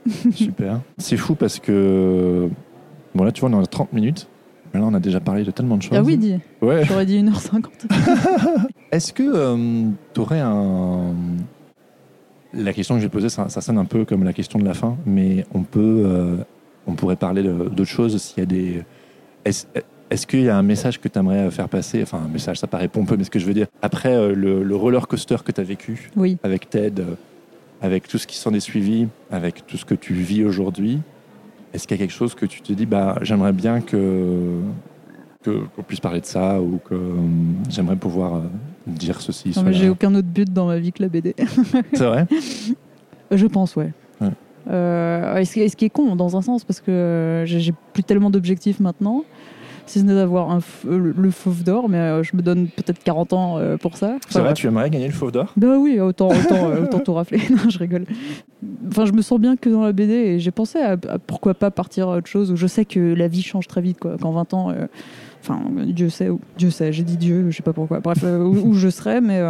Super. C'est fou parce que. Bon, là, tu vois, on est à 30 minutes. Mais là, on a déjà parlé de tellement de choses. Ah oui, dis. Ouais. J'aurais dit 1h50. Est-ce que tu aurais un. La question que j'ai posée, ça, ça sonne un peu comme la question de la fin, mais on peut. euh, on pourrait parler d'autres choses s'il y a des. Est-ce qu'il y a un message que tu aimerais faire passer? Enfin, un message, ça paraît pompeux, mais ce que je veux dire, après euh, le, le roller coaster que tu as vécu Oui. avec Ted, euh, avec tout ce qui s'en est suivi, avec tout ce que tu vis aujourd'hui, est-ce qu'il y a quelque chose que tu te dis, bah, j'aimerais bien que qu'on puisse parler de ça ou que euh, j'aimerais pouvoir euh, dire ceci Non, mais j'ai aucun autre but dans ma vie que la BD. C'est vrai? Je pense, ouais. Ouais. Euh, et ce, qui est- con dans un sens, parce que j'ai plus tellement d'objectifs maintenant, si ce n'est d'avoir un euh, le fauve d'or, mais euh, je me donne peut-être 40 ans euh, pour ça. C'est vrai, tu aimerais gagner le fauve d'or? Bah oui, autant, autant, autant tout rafler. Non, je rigole. Enfin, je me sens bien que dans la BD et j'ai pensé à, à pourquoi pas partir à autre chose où je sais que la vie change très vite, quoi. Qu'en 20 ans, enfin, Dieu sait, Dieu sait, j'ai dit Dieu, je sais pas pourquoi. Bref, où, où je serais, mais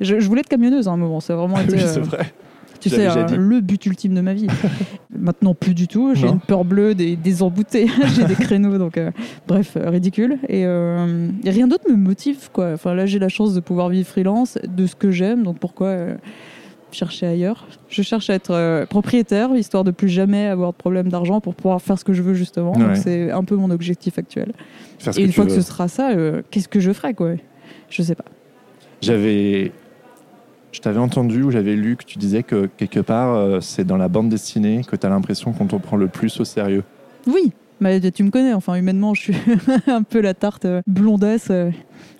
je, je voulais être camionneuse à un moment. A vraiment été. Oui, c'est vrai. Tu sais, euh, le but ultime de ma vie. Maintenant, plus du tout. J'ai une peur bleue des, des embouteillages, j'ai des créneaux, donc euh, bref, euh, ridicule. Et, euh, et rien d'autre me motive, quoi. Enfin, là, j'ai la chance de pouvoir vivre freelance, de ce que j'aime, donc pourquoi chercher ailleurs? Je cherche à être propriétaire, histoire de plus jamais avoir de problème d'argent pour pouvoir faire ce que je veux, justement. Ouais. Donc, c'est un peu mon objectif actuel. Et une fois que ce sera ça, qu'est-ce que je ferai, quoi? Je sais pas. J'avais. Je t'avais entendu ou j'avais lu que tu disais que quelque part, euh, c'est dans la bande dessinée que tu as l'impression qu'on te prend le plus au sérieux. Oui, mais tu me connais, enfin humainement, je suis un peu la tarte euh, blondasse euh,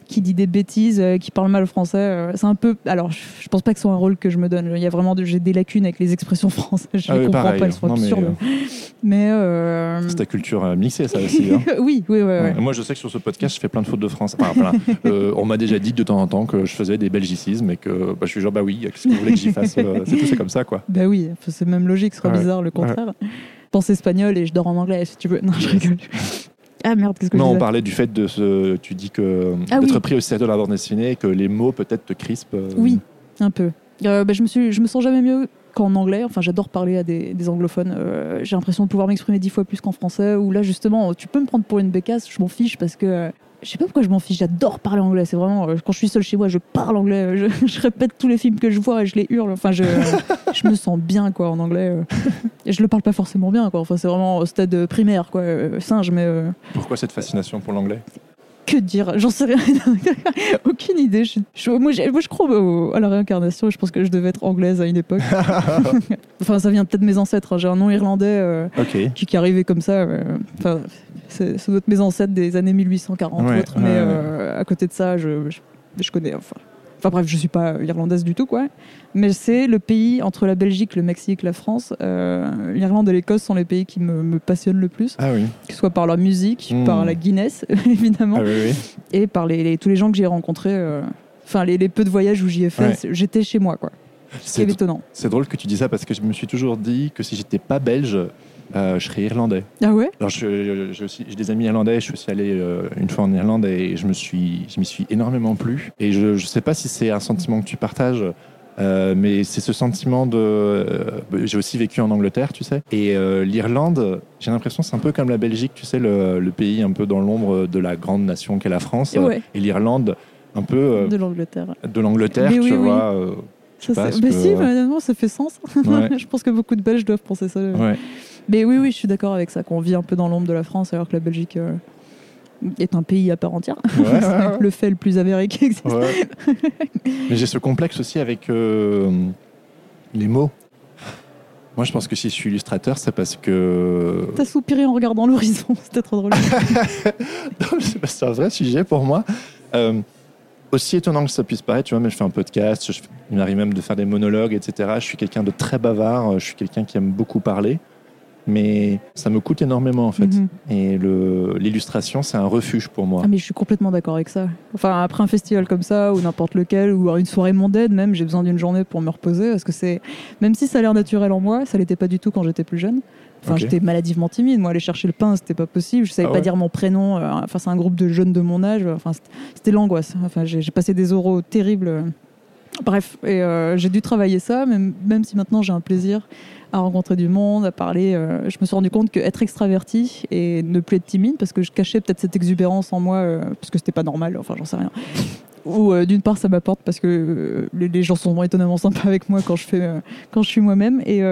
qui dit des bêtises, euh, qui parle mal français. euh, c'est un peu. Alors, je pense pas que ce soit un rôle que je me donne. Il y a vraiment de- j'ai des lacunes avec les expressions françaises. Je Ah les oui, comprends pareil. pas, elles sont Non, mais, absurdes. Mais. euh, C'est ta culture mixée, ça aussi. hein. oui, oui, ouais, ouais. Ouais. Moi, je sais que sur ce podcast, je fais plein de fautes de France. Enfin, plein. Euh, on m'a déjà dit de temps en temps que je faisais des belgicismes et que bah, je suis genre, bah oui, qu'est-ce que vous voulez que j'y fasse C'est tout, c'est comme ça, quoi. Bah oui, c'est même logique, ce serait Ouais. bizarre le contraire. Je pense espagnol et je dors en anglais si tu veux. Non, je rigole. Ah merde, qu'est-ce que Non, je on parlait du fait de ce. Tu dis que Ah d'être oui. pris au sérieux de la bande dessinée et que les mots peut-être te crispent. euh, Oui, un peu. Euh, bah, je, me suis, je me sens jamais mieux qu'en anglais. Enfin, j'adore parler à des, des anglophones. Euh, J'ai l'impression de pouvoir m'exprimer dix fois plus qu'en français. Ou là, justement, tu peux me prendre pour une bécasse, je m'en fiche parce que. euh, je sais pas pourquoi je m'en fiche, j'adore parler anglais. C'est vraiment. euh, quand je suis seule chez moi, je parle anglais. Je, je répète tous les films que je vois et je les hurle. Enfin, je, je me sens bien, quoi, en anglais. euh. Et je le parle pas forcément bien, quoi. Enfin, c'est vraiment au stade primaire, quoi. euh, singe, mais. euh, Pourquoi cette fascination pour l'anglais? Que dire J'en sais rien. Aucune idée. Je, je- moi, je crois au- à la réincarnation. Je pense que je devais être anglaise à une époque. enfin, ça vient peut-être de mes ancêtres. hein. J'ai un nom irlandais euh, qui, qui est arrivé comme ça. euh, Enfin, c'est notre mes ancêtres des années 1840 ou Ouais, autre. Mais euh, à côté de ça, je, je, je connais. Enfin, enfin, bref, je suis pas irlandaise du tout, quoi. Mais c'est le pays entre la Belgique, le Mexique, la France. euh, L'Irlande et l'Écosse sont les pays qui me, me passionnent le plus, Ah oui. que ce soit par leur musique, Mm. par la Guinness, évidemment Ah oui, oui. et par les, les- tous les gens que j'ai rencontrés. euh, Enfin, les, les peu de voyages où j'y ai fait, Ouais. j'étais chez moi, quoi. C'est C'est étonnant. c'est drôle que tu dis ça parce que je me suis toujours dit que si j'étais pas belge, euh, je serais irlandais. Ah ouais? Alors, je- j'ai aussi- j'ai des amis irlandais, je suis aussi allé euh, une fois en Irlande et je me suis, je m'y suis énormément plu. Et je ne sais pas si c'est un sentiment que tu partages, euh, mais c'est ce sentiment de. euh, j'ai aussi vécu en Angleterre, tu sais. Et euh, l'Irlande, j'ai l'impression c'est un peu comme la Belgique, tu sais, le, le pays un peu dans l'ombre de la grande nation qu'est la France. Ouais. Et l'Irlande, un peu De l'Angleterre. de l'Angleterre, Mais tu oui, vois. Ça, c'est- Mais que- si, mais honnêtement, ça fait sens. ouais, je pense que beaucoup de Belges doivent penser ça. ouais. Mais oui, oui, je suis d'accord avec ça, qu'on vit un peu dans l'ombre de la France, alors que la Belgique euh, est un pays à part entière. Ouais, ouais, le fait le plus avéré qui existe. Ouais. Mais j'ai ce complexe aussi avec euh, les mots. Moi, je pense que si je suis illustrateur, c'est parce que. T'as soupiré en regardant l'horizon, c'était trop drôle. C'est- c'est un vrai sujet pour moi. Euh, aussi étonnant que ça puisse paraître, tu vois, mais je fais un podcast, je- il m'arrive même de faire des monologues, etc. Je suis quelqu'un de très bavard, je suis quelqu'un qui aime beaucoup parler, mais ça me coûte énormément en fait. Mhm. Et l'illustration, c'est un refuge pour moi. Ah mais je suis complètement d'accord avec ça. Enfin après un festival comme ça ou n'importe lequel ou une soirée mondaine même, j'ai besoin d'une journée pour me reposer parce que c'est même si ça a l'air naturel en moi, ça l'était pas du tout quand j'étais plus jeune. Enfin j'étais maladivement timide, moi aller chercher le pain c'était pas possible, je savais Ah pas dire mon prénom euh, face à un groupe de jeunes de mon âge, enfin c'était- l'angoisse. Enfin j'ai j'ai passé des oraux terribles. Bref, et euh, j'ai dû travailler ça, même, même si maintenant j'ai un plaisir à rencontrer du monde, à parler. euh, je me suis rendu compte qu'être extraverti et ne plus être timide, parce que je cachais peut-être cette exubérance en moi, euh, parce que c'était pas normal, enfin j'en sais rien. Ou euh, d'une part ça m'apporte parce que les, les gens sont étonnamment sympas avec moi quand je fais, quand je suis moi-même. Et,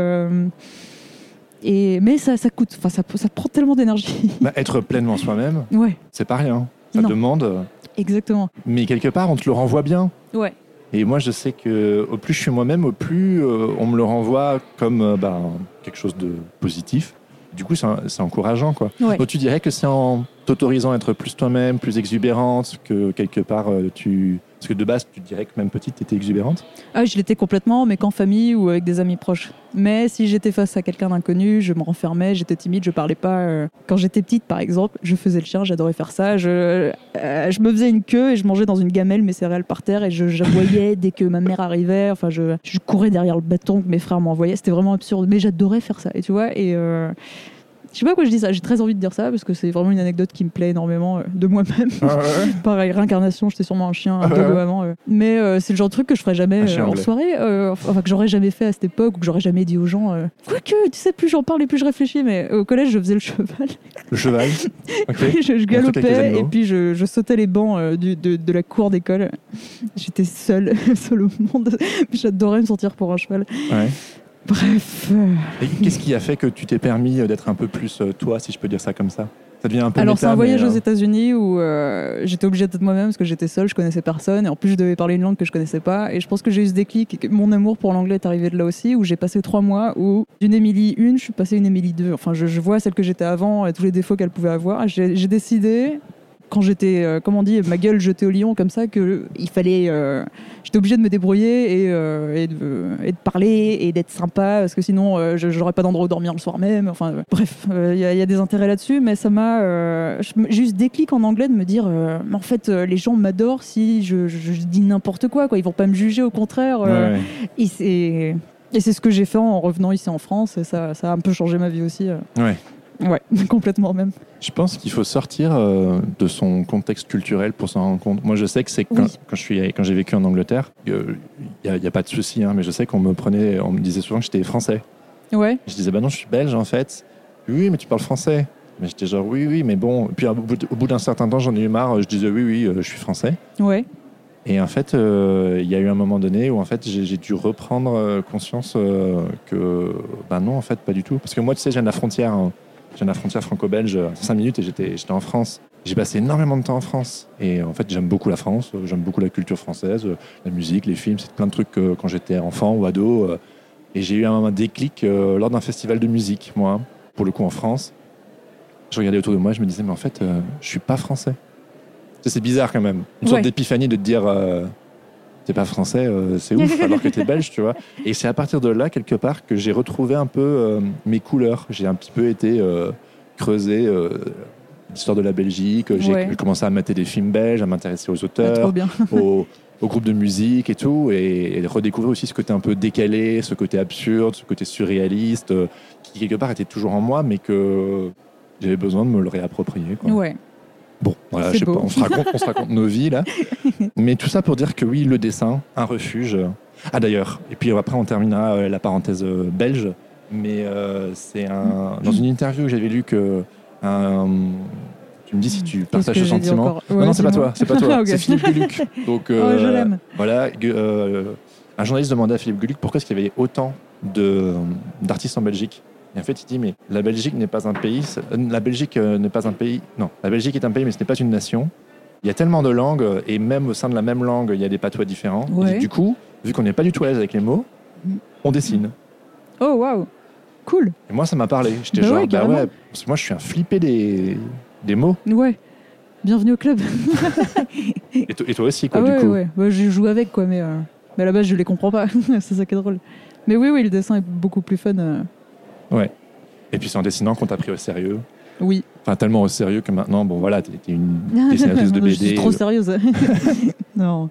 et mais ça, ça coûte, enfin ça, ça prend tellement d'énergie. Bah, être pleinement soi-même, ouais, c'est pas rien. Ça Non. demande, exactement. mais quelque part, on te le renvoie bien. Ouais. Et moi, je sais que au plus je suis moi-même, au plus euh, on me le renvoie comme euh, ben, quelque chose de positif. Du coup, c'est encourageant, quoi. Ouais. Donc, tu dirais que c'est en t'autorisant à être plus toi-même, plus exubérante, que quelque part euh, tu. Parce que de base, tu dirais que même petite, tu étais exubérante. Ah, je l'étais complètement, mais qu'en famille ou avec des amis proches. Mais si j'étais face à quelqu'un d'inconnu, je me renfermais, j'étais timide, je parlais pas. euh. Quand j'étais petite, par exemple, je faisais le chien, j'adorais faire ça. Je, euh, je me faisais une queue et je mangeais dans une gamelle mes céréales par terre et je j'aboyais dès que ma mère arrivait. Enfin, je, je courais derrière le bâton que mes frères m'envoyaient. C'était vraiment absurde, mais j'adorais faire ça. Et tu vois, et. euh, je sais pas pourquoi je dis ça, j'ai très envie de dire ça parce que c'est vraiment une anecdote qui me plaît énormément euh, de moi-même. Pareil, réincarnation, j'étais sûrement un chien un Ah peu ouais. avant. euh. Mais euh, c'est le genre de truc que je ferais jamais en soirée, enfin que j'aurais jamais fait à cette époque ou que j'aurais jamais dit aux gens. Quoique, tu sais, plus j'en parle et plus je réfléchis, mais au collège, je faisais le cheval. Le cheval. Ok. je, galopais et puis je, je sautais les bancs du- de, de la cour d'école. J'étais seule, seule au monde. J'adorais me sentir pour un cheval. Ouais. Bref. Et qu'est-ce qui a fait que tu t'es permis d'être un peu plus euh, toi, si je peux dire ça comme ça? Ça devient un peu. Alors c'est un voyage aux euh, États-Unis où euh, j'étais obligée d'être moi-même parce que j'étais seule, je connaissais personne et en plus je devais parler une langue que je connaissais pas et je pense que j'ai eu ce déclic mon amour pour l'anglais est arrivé de là aussi où j'ai passé trois mois où d'une Émilie 1 je suis passée une Émilie 2 enfin je, je vois celle que j'étais avant et tous les défauts qu'elle pouvait avoir j'ai décidé quand j'étais, euh, comment on dit, ma gueule jetée au lion comme ça, que il fallait, euh, j'étais obligée de me débrouiller et, euh, et, de, et de parler et d'être sympa parce que sinon je j'aurais pas d'endroit où dormir le soir même. Enfin, bref, il y, a- y a des intérêts là-dessus, mais ça m'a juste déclic en anglais de me dire, mais en fait, les gens m'adorent si je, je- je dis n'importe quoi, quoi. Ils vont pas me juger, au contraire. Ouais. et c'est et c'est ce que j'ai fait en revenant ici en France et ça, ça a un peu changé ma vie aussi. Ouais. Ouais, complètement même. Je pense qu'il faut sortir euh, de son contexte culturel pour s'en rendre compte. Moi, je sais que c'est quand, Oui. quand je suis quand j'ai vécu en Angleterre, il n'y a, y a pas de souci, hein, mais je sais qu'on me prenait, on me disait souvent que j'étais français. Ouais, Je disais bah non, je suis belge en fait. Oui, mais tu parles français. Mais j'étais genre oui, oui, mais bon. Puis au bout, au bout d'un certain temps, j'en ai eu marre. Je disais oui, oui, euh, je suis français. ouais, Et en fait, euh, il y a eu un moment donné où en fait j'ai j'ai dû reprendre euh, conscience euh, que bah non, en fait, pas du tout. Parce que moi, tu sais, de la frontière. hein. Je viens de la frontière franco-belge, 5 minutes, et j'étais j'étais en France. J'ai passé énormément de temps en France. Et en fait, j'aime beaucoup la France, euh, j'aime beaucoup la culture française, euh, la musique, les films, c'est plein de trucs euh, quand j'étais enfant ou ado. euh. Et j'ai eu un moment déclic euh, lors d'un festival de musique, moi, pour le coup en France. Je regardais autour de moi, je me disais, mais en fait, euh, je suis pas français. C'est bizarre quand même. Une sorte Ouais. d'épiphanie de te dire, euh, t'es pas français, euh, c'est ouf, alors que t'es belge, tu vois. Et c'est à partir de là, quelque part, que j'ai retrouvé un peu euh, mes couleurs. J'ai un petit peu été euh, creusé l'histoire de la Belgique. J'ai Ouais. commencé à mater des films belges, à m'intéresser aux pas auteurs trop bien. au, au groupe de musique et tout, et, et redécouvrir aussi ce côté un peu décalé, ce côté absurde, ce côté surréaliste, qui quelque part était toujours en moi, mais que j'avais besoin de me le réapproprier. Quoi. Ouais, Bon, voilà, je sais beau. pas, on se, raconte, on se raconte nos vies là. Mais tout ça pour dire que oui, le dessin, un refuge. Ah d'ailleurs, et puis après on terminera euh, la parenthèse euh, belge, mais euh, c'est un... Dans une interview, j'avais lu que... un- Tu me dis si tu partages que ce sentiment. non, non, c'est pas toi, c'est pas toi, Ok. c'est Philippe Gueluc. Donc, Oh, je l'aime. voilà, euh, un journaliste demandait à Philippe Gueluc pourquoi est-ce qu'il y avait autant de- d'artistes en Belgique. Et en fait, il dit mais la Belgique n'est pas un pays. euh, La Belgique euh, n'est pas un pays. Non, la Belgique est un pays, mais ce n'est pas une nation. Il y a tellement de langues et même au sein de la même langue, il y a des patois différents. Ouais. du coup, vu qu'on n'est pas du tout à l'aise avec les mots, on dessine. Oh waouh, cool. Et moi, ça m'a parlé. J'étais Bah genre, ouais, bah ouais, parce que moi, je suis un flippé des, des mots. Ouais. Bienvenue au club. Et, to- et toi aussi, quoi, ah du ouais, coup. ouais. Bah, je joue avec quoi, mais, euh, mais à la base je les comprends pas. c'est ça qui est drôle. Mais oui, oui, le dessin est beaucoup plus fun. euh, Et puis c'est en dessinant qu'on t'a pris au sérieux. Oui. Enfin, tellement au sérieux que maintenant, bon voilà, t'es une dessinatrice de Je BD. suis trop sérieuse. non.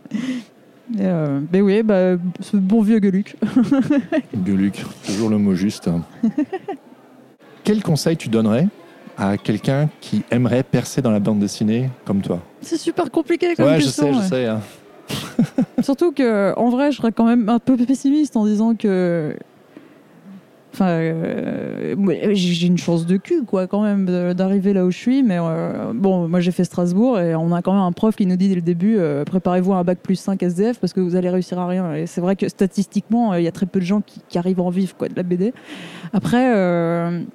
Et, euh, mais oui, bah, ce bon vieux Gueuluc. Gueuluc, toujours le mot juste. Quel conseil tu donnerais à quelqu'un qui aimerait percer dans la bande dessinée comme toi? C'est super compliqué comme Ouais, je question. sais, je ouais. sais. hein. Surtout que, en vrai, je serais quand même un peu pessimiste en disant que. Enfin, euh, j'ai une chance de cul, quoi, quand même, d'arriver là où je suis. Mais euh, bon, moi, j'ai fait Strasbourg et on a quand même un prof qui nous dit dès le début euh, préparez-vous à un bac plus 5 SDF parce que vous allez réussir à rien. Et c'est vrai que statistiquement, il y a très peu de gens qui, arrivent en vivre, quoi, de la BD. Après,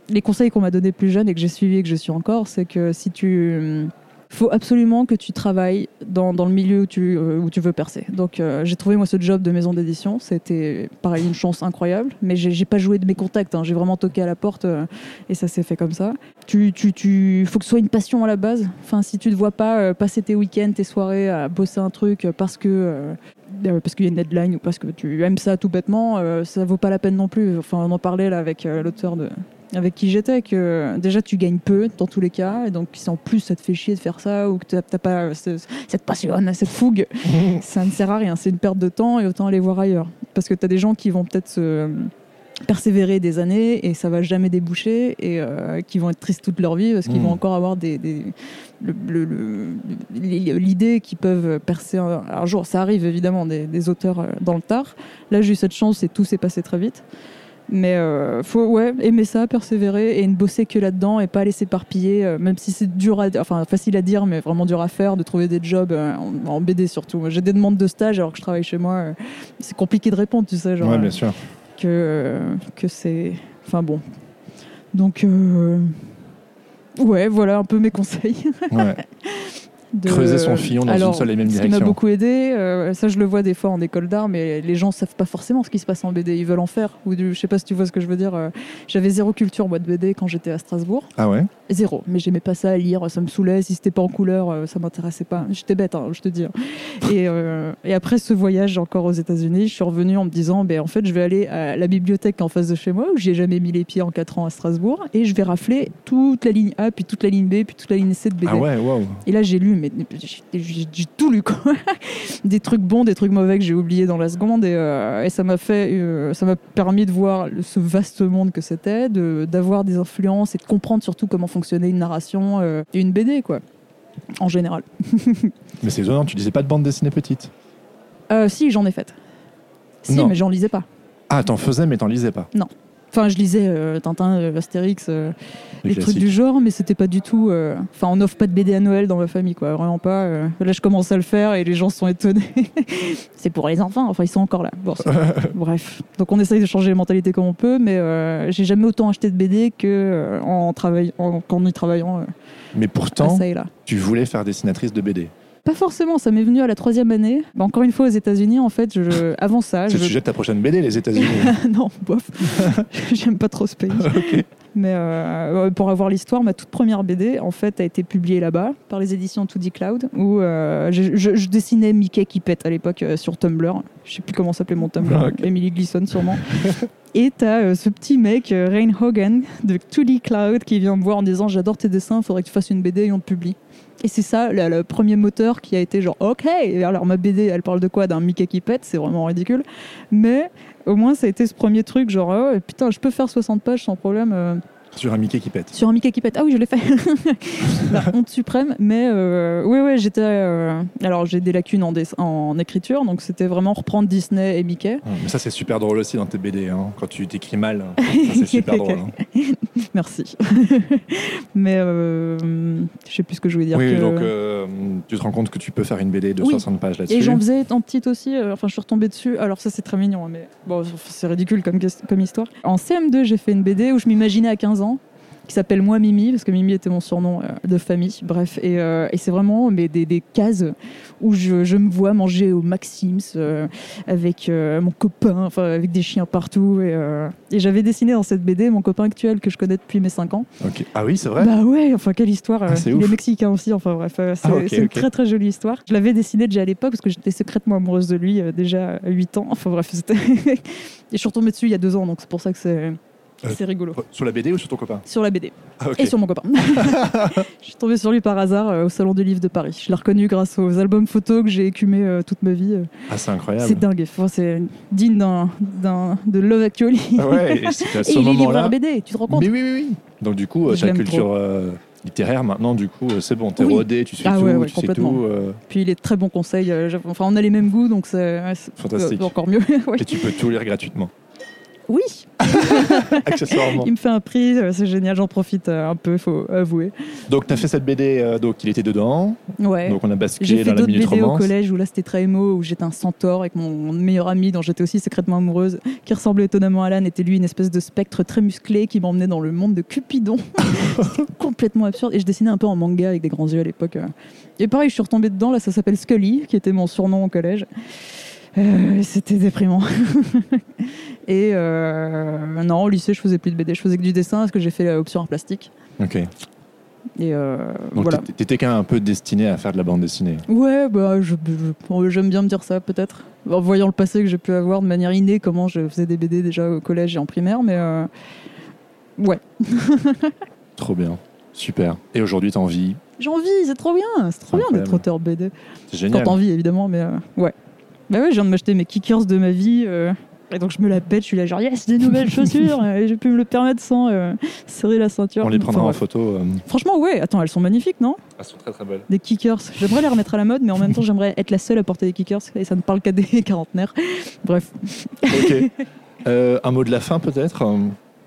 les conseils qu'on m'a donnés plus jeune et que j'ai suivi et que je suis encore, c'est que si tu faut absolument que tu travailles dans, le milieu où tu, euh, où tu veux percer. Donc euh, j'ai trouvé moi ce job de maison d'édition, c'était pareil une chance incroyable, mais j'ai pas joué de mes contacts, hein. j'ai vraiment toqué à la porte euh, et ça s'est fait comme ça. Tu, tu, tu, faut que ce soit une passion à la base. Enfin si tu te vois pas passer tes week-ends, tes soirées à bosser un truc parce que parce qu'il y a une deadline ou parce que tu aimes ça tout bêtement, ça vaut pas la peine non plus. Enfin on en parlait là avec l'auteur de avec qui j'étais que déjà tu gagnes peu dans tous les cas et donc si en plus ça te fait chier de faire ça ou que t'as pas ce- cette passion, cette fougue, ça ne sert à rien. C'est une perte de temps et autant aller voir ailleurs. Parce que tu as des gens qui vont peut-être se persévérer des années et ça va jamais déboucher et euh, qui vont être tristes toute leur vie parce qu'ils vont encore avoir des, des- l'idée qu'ils peuvent percer un, un jour. Ça arrive évidemment des, des auteurs euh, dans le tard. Là j'ai eu cette chance et tout s'est passé très vite. Mais euh, faut ouais aimer ça, persévérer et ne bosser que là-dedans et pas aller s'éparpiller, euh, même si c'est dur, à, enfin facile à dire, mais vraiment dur à faire, de trouver des jobs euh, en, en BD surtout. J'ai des demandes de stage alors que je travaille chez moi. c'est compliqué de répondre, tu sais, genre Ouais, bien sûr. que que c'est, enfin bon. Donc ouais, voilà un peu mes conseils. Ouais. de Creuser son fillon dans Alors, une seule et même Ce qui direction. m'a beaucoup aidé, euh, ça je le vois des fois en école d'art, mais les gens savent pas forcément ce qui se passe en BD. Ils veulent en faire. Ou du, je sais pas si tu vois ce que je veux dire. euh, J'avais zéro culture moi de BD quand j'étais à Strasbourg. Ah ouais? Zéro. Mais j'aimais pas ça à lire, ça me saoulait. Si c'était pas en couleur, euh, ça m'intéressait pas. J'étais bête, hein, je te dis. Et, euh, et après ce voyage encore aux États-Unis, je suis revenue en me disant, ben en fait, je vais aller à la bibliothèque en face de chez moi où j'y ai jamais mis les pieds en 4 ans à Strasbourg, et je vais rafler toute la ligne A, puis toute la ligne B, puis toute la ligne C de BD. Ah ouais, waouh. Et là, j'ai lu, mais j'ai- tout lu, quoi. des trucs bons, des trucs mauvais que j'ai oubliés dans la seconde. Et, euh, et ça m'a fait, euh, ça m'a permis de voir ce vaste monde que c'était, de- d'avoir des influences et de comprendre surtout comment fonctionnait une narration euh, et une BD, quoi. En général. Mais c'est étonnant, tu disais pas de bande dessinée petite? Euh, si, j'en ai faite. Si, Non. mais j'en lisais pas. Ah, t'en faisais, mais t'en lisais pas? Enfin, je lisais euh, Tintin, euh, Astérix, euh, Les les trucs du genre, mais c'était pas du tout. euh, Enfin, on n'offre pas de BD à Noël dans ma famille, quoi. Vraiment pas. euh. Là, je commence à le faire et les gens sont étonnés. c'est pour les enfants. Enfin, ils sont encore là. Bon, bref. Donc, on essaye de changer les mentalités comme on peut, mais j'ai jamais autant acheté de BD que en travaillant, en, qu'en y travaillant Mais pourtant, ça et là. tu voulais faire dessinatrice de BD. Pas forcément. Ça m'est venu à la troisième année. Bah, encore une fois, aux États-Unis, en fait, je, avant ça, C'est je, le sujet de ta prochaine BD, les États-Unis. non, bof. J'aime pas trop ce pays. Mais euh, pour avoir l'histoire, ma toute première BD, en fait, a été publiée là-bas par les éditions 2D Cloud, où euh, je, je- je dessinais Mickey qui pète à l'époque euh, sur Tumblr. Je sais plus comment s'appelait mon Tumblr. Emily Gleason sûrement. Et t'as euh, ce petit mec, euh, Rain Hogan, de 2D Cloud, qui vient me voir en disant J'adore tes dessins, faudrait que tu fasses une BD et on te publie. Et c'est ça, le, premier moteur qui a été genre Ok Alors, ma BD, elle parle de quoi? D'un Mickey qui pète, c'est vraiment ridicule. Mais au moins, ça a été ce premier truc genre Oh, putain, je peux faire 60 pages sans problème. Sur un Mickey qui pète. sur un Mickey qui pète. Ah oui, je l'ai fait. La honte suprême. Mais euh, oui, oui, j'étais. euh, alors, j'ai des lacunes en, écriture, donc c'était vraiment reprendre Disney et Mickey. Ah, Mais ça, c'est super drôle aussi dans tes BD. hein. Quand tu t'écris mal, ça, c'est super drôle. hein. Merci. mais euh, je sais plus ce que je voulais dire. Oui, que- donc euh, tu te rends compte que tu peux faire une BD de Oui. 60 pages là-dessus. Et j'en faisais en petite aussi, enfin je suis retombée dessus, alors ça c'est très mignon, hein, mais bon, c'est ridicule comme, comme histoire. En CM2, j'ai fait une BD où je m'imaginais à 15 ans, qui s'appelle Moi Mimi, parce que Mimi était mon surnom euh, de famille, bref, et, euh, et c'est vraiment mais des, des cases où je, je me vois manger au Maxims euh, avec euh, mon copain, enfin avec des chiens partout, et, et j'avais dessiné dans cette BD mon copain actuel que je connais depuis mes 5 ans. Ah oui, c'est vrai Bah ouais, enfin quelle histoire. Ah, c'est il ouf. est mexicain aussi, enfin bref, c'est Ah, c'est une très très jolie histoire. Je l'avais dessiné déjà à l'époque parce que j'étais secrètement amoureuse de lui déjà à 8 ans. Enfin bref, c'était. Et je suis retombée dessus il y a deux ans, donc c'est pour ça que c'est Euh, c'est rigolo. Sur la BD ou sur ton copain Sur la BD Ah, et sur mon copain. je suis tombée sur lui par hasard euh, au Salon du Livre de Paris. Je l'ai reconnu grâce aux albums photos que j'ai écumés euh, toute ma vie. Ah, c'est incroyable. C'est dingue. Enfin, c'est digne d'un- de Love Actually. Ah ouais, et à ce et il est livreur BD, tu te rends compte Mais oui, oui, oui. Donc du coup, ta culture littéraire, maintenant, du coup, c'est bon, t'es Oui. rodé, tu sais Ah tout, ouais, ouais, tu sais tout. euh, Puis il est de très bon conseil. Enfin, on a les mêmes goûts, donc c'est c'est- Fantastique. euh, encore mieux. Ouais. Et tu peux tout lire gratuitement, Oui, accessoirement. il me fait un prix, euh, c'est génial, j'en profite euh, un peu, faut avouer. Donc, t'as fait cette BD, euh, donc il était dedans. Ouais. Donc, on a J'ai basculé fait dans la d'autres minute BD au romance. collège où là c'était très émo, où j'étais un centaure avec mon meilleur ami dont j'étais aussi secrètement amoureuse, qui ressemblait étonnamment à Alan, était lui une espèce de spectre très musclé qui m'emmenait dans le monde de Cupidon. C'était complètement absurde. Et je dessinais un peu en manga avec des grands yeux à l'époque. Et pareil, je suis retombée dedans, là ça s'appelle Scully, qui était mon surnom au collège. Euh, c'était déprimant. Et euh, non, au lycée, je faisais plus de BD, je faisais que du dessin parce que j'ai fait euh, option art plastique. Ok. Et euh, Donc, voilà. t'étais- quand même un peu destiné à faire de la bande dessinée. Ouais, bah, je- je- j'aime bien me dire ça, peut-être. En voyant le passé que j'ai pu avoir de manière innée, comment je faisais des BD déjà au collège et en primaire, mais euh, ouais. Trop bien. Super. Et aujourd'hui, t'en vis? J'ai envie, c'est trop bien, c'est trop bien d'être auteur BD. C'est génial. Quand envie, évidemment, mais euh, ouais. Bah ouais, je viens de m'acheter mes kickers de ma vie, euh, et donc je me la pète, je suis là genre, yes, des nouvelles chaussures, et j'ai pu me le permettre sans euh, serrer la ceinture. On les prendra Enfin, en photo. euh, Franchement, ouais, attends, elles sont magnifiques, non? Elles sont très très belles. Des kickers. J'aimerais les remettre à la mode, mais en même temps, j'aimerais être la seule à porter des kickers, et ça ne parle qu'à des quarantenaires. Bref, Ok. Euh, un mot de la fin peut-être?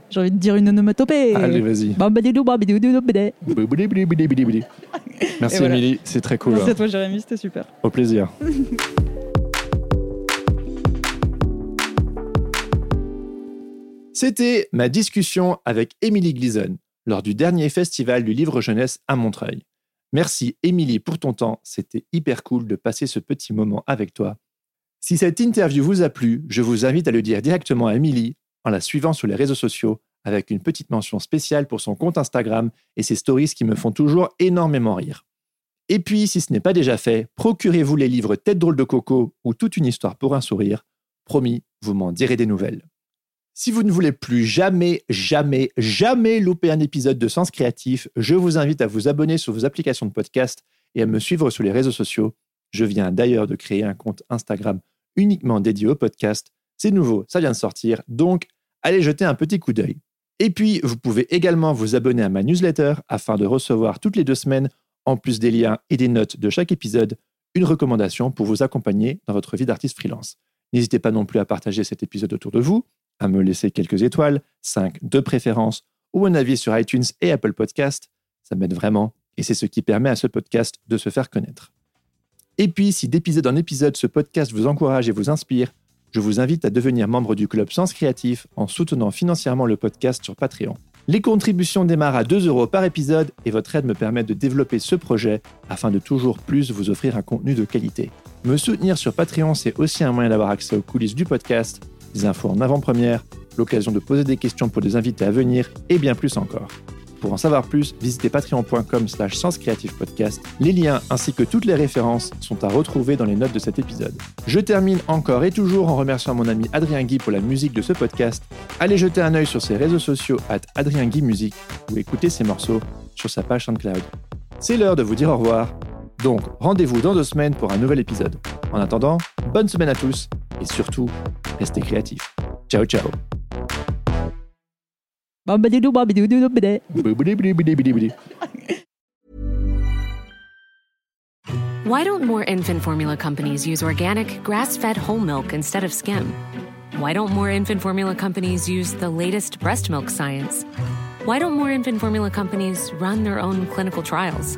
J'ai envie de dire une onomatopée. Allez, vas-y. Merci voilà. Émilie, c'est très cool. Merci à toi, Jérémy, c'était super. Au plaisir. C'était ma discussion avec Émilie Gleason lors du dernier festival du livre jeunesse à Montreuil. Merci Émilie pour ton temps, c'était hyper cool de passer ce petit moment avec toi. Si cette interview vous a plu, je vous invite à le dire directement à Émilie en la suivant sur les réseaux sociaux avec une petite mention spéciale pour son compte Instagram et ses stories qui me font toujours énormément rire. Et puis, si ce n'est pas déjà fait, procurez-vous les livres Tête drôle de coco ou Toute une histoire pour un sourire. Promis, vous m'en direz des nouvelles. Si vous ne voulez plus jamais, jamais, jamais louper un épisode de Sens Créatif, je vous invite à vous abonner sur vos applications de podcast et à me suivre sur les réseaux sociaux. Je viens d'ailleurs de créer un compte Instagram uniquement dédié au podcast. C'est nouveau, ça vient de sortir, donc allez jeter un petit coup d'œil. Et puis, vous pouvez également vous abonner à ma newsletter afin de recevoir toutes les deux semaines, en plus des liens et des notes de chaque épisode, une recommandation pour vous accompagner dans votre vie d'artiste freelance. N'hésitez pas non plus à partager cet épisode autour de vous, à me laisser quelques étoiles, 5 de préférence, ou un avis sur iTunes et Apple Podcast. Ça m'aide vraiment et c'est ce qui permet à ce podcast de se faire connaître. Et puis, si d'épisode en épisode ce podcast vous encourage et vous inspire, je vous invite à devenir membre du club Sens Créatif en soutenant financièrement le podcast sur Patreon. Les contributions démarrent à 2 euros par épisode et votre aide me permet de développer ce projet afin de toujours plus vous offrir un contenu de qualité. Me soutenir sur Patreon, c'est aussi un moyen d'avoir accès aux coulisses du podcast, des infos en avant-première, l'occasion de poser des questions pour des invités à venir et bien plus encore. Pour en savoir plus, visitez patreon.com slash podcast. Les liens ainsi que toutes les références sont à retrouver dans les notes de cet épisode. Je termine encore et toujours en remerciant mon ami Adrien Guy pour la musique de ce podcast. Allez jeter un œil sur ses réseaux sociaux at Adrien Guy Musique ou écouter ses morceaux sur sa page SoundCloud. C'est l'heure de vous dire au revoir. Donc, rendez-vous dans deux semaines pour un nouvel épisode. En attendant, bonne semaine à tous et surtout, restez créatifs. Ciao, ciao. Why don't more infant formula companies use organic, grass fed whole milk instead of skim? Why don't more infant formula companies use the latest breast milk science? Why don't more infant formula companies run their own clinical trials?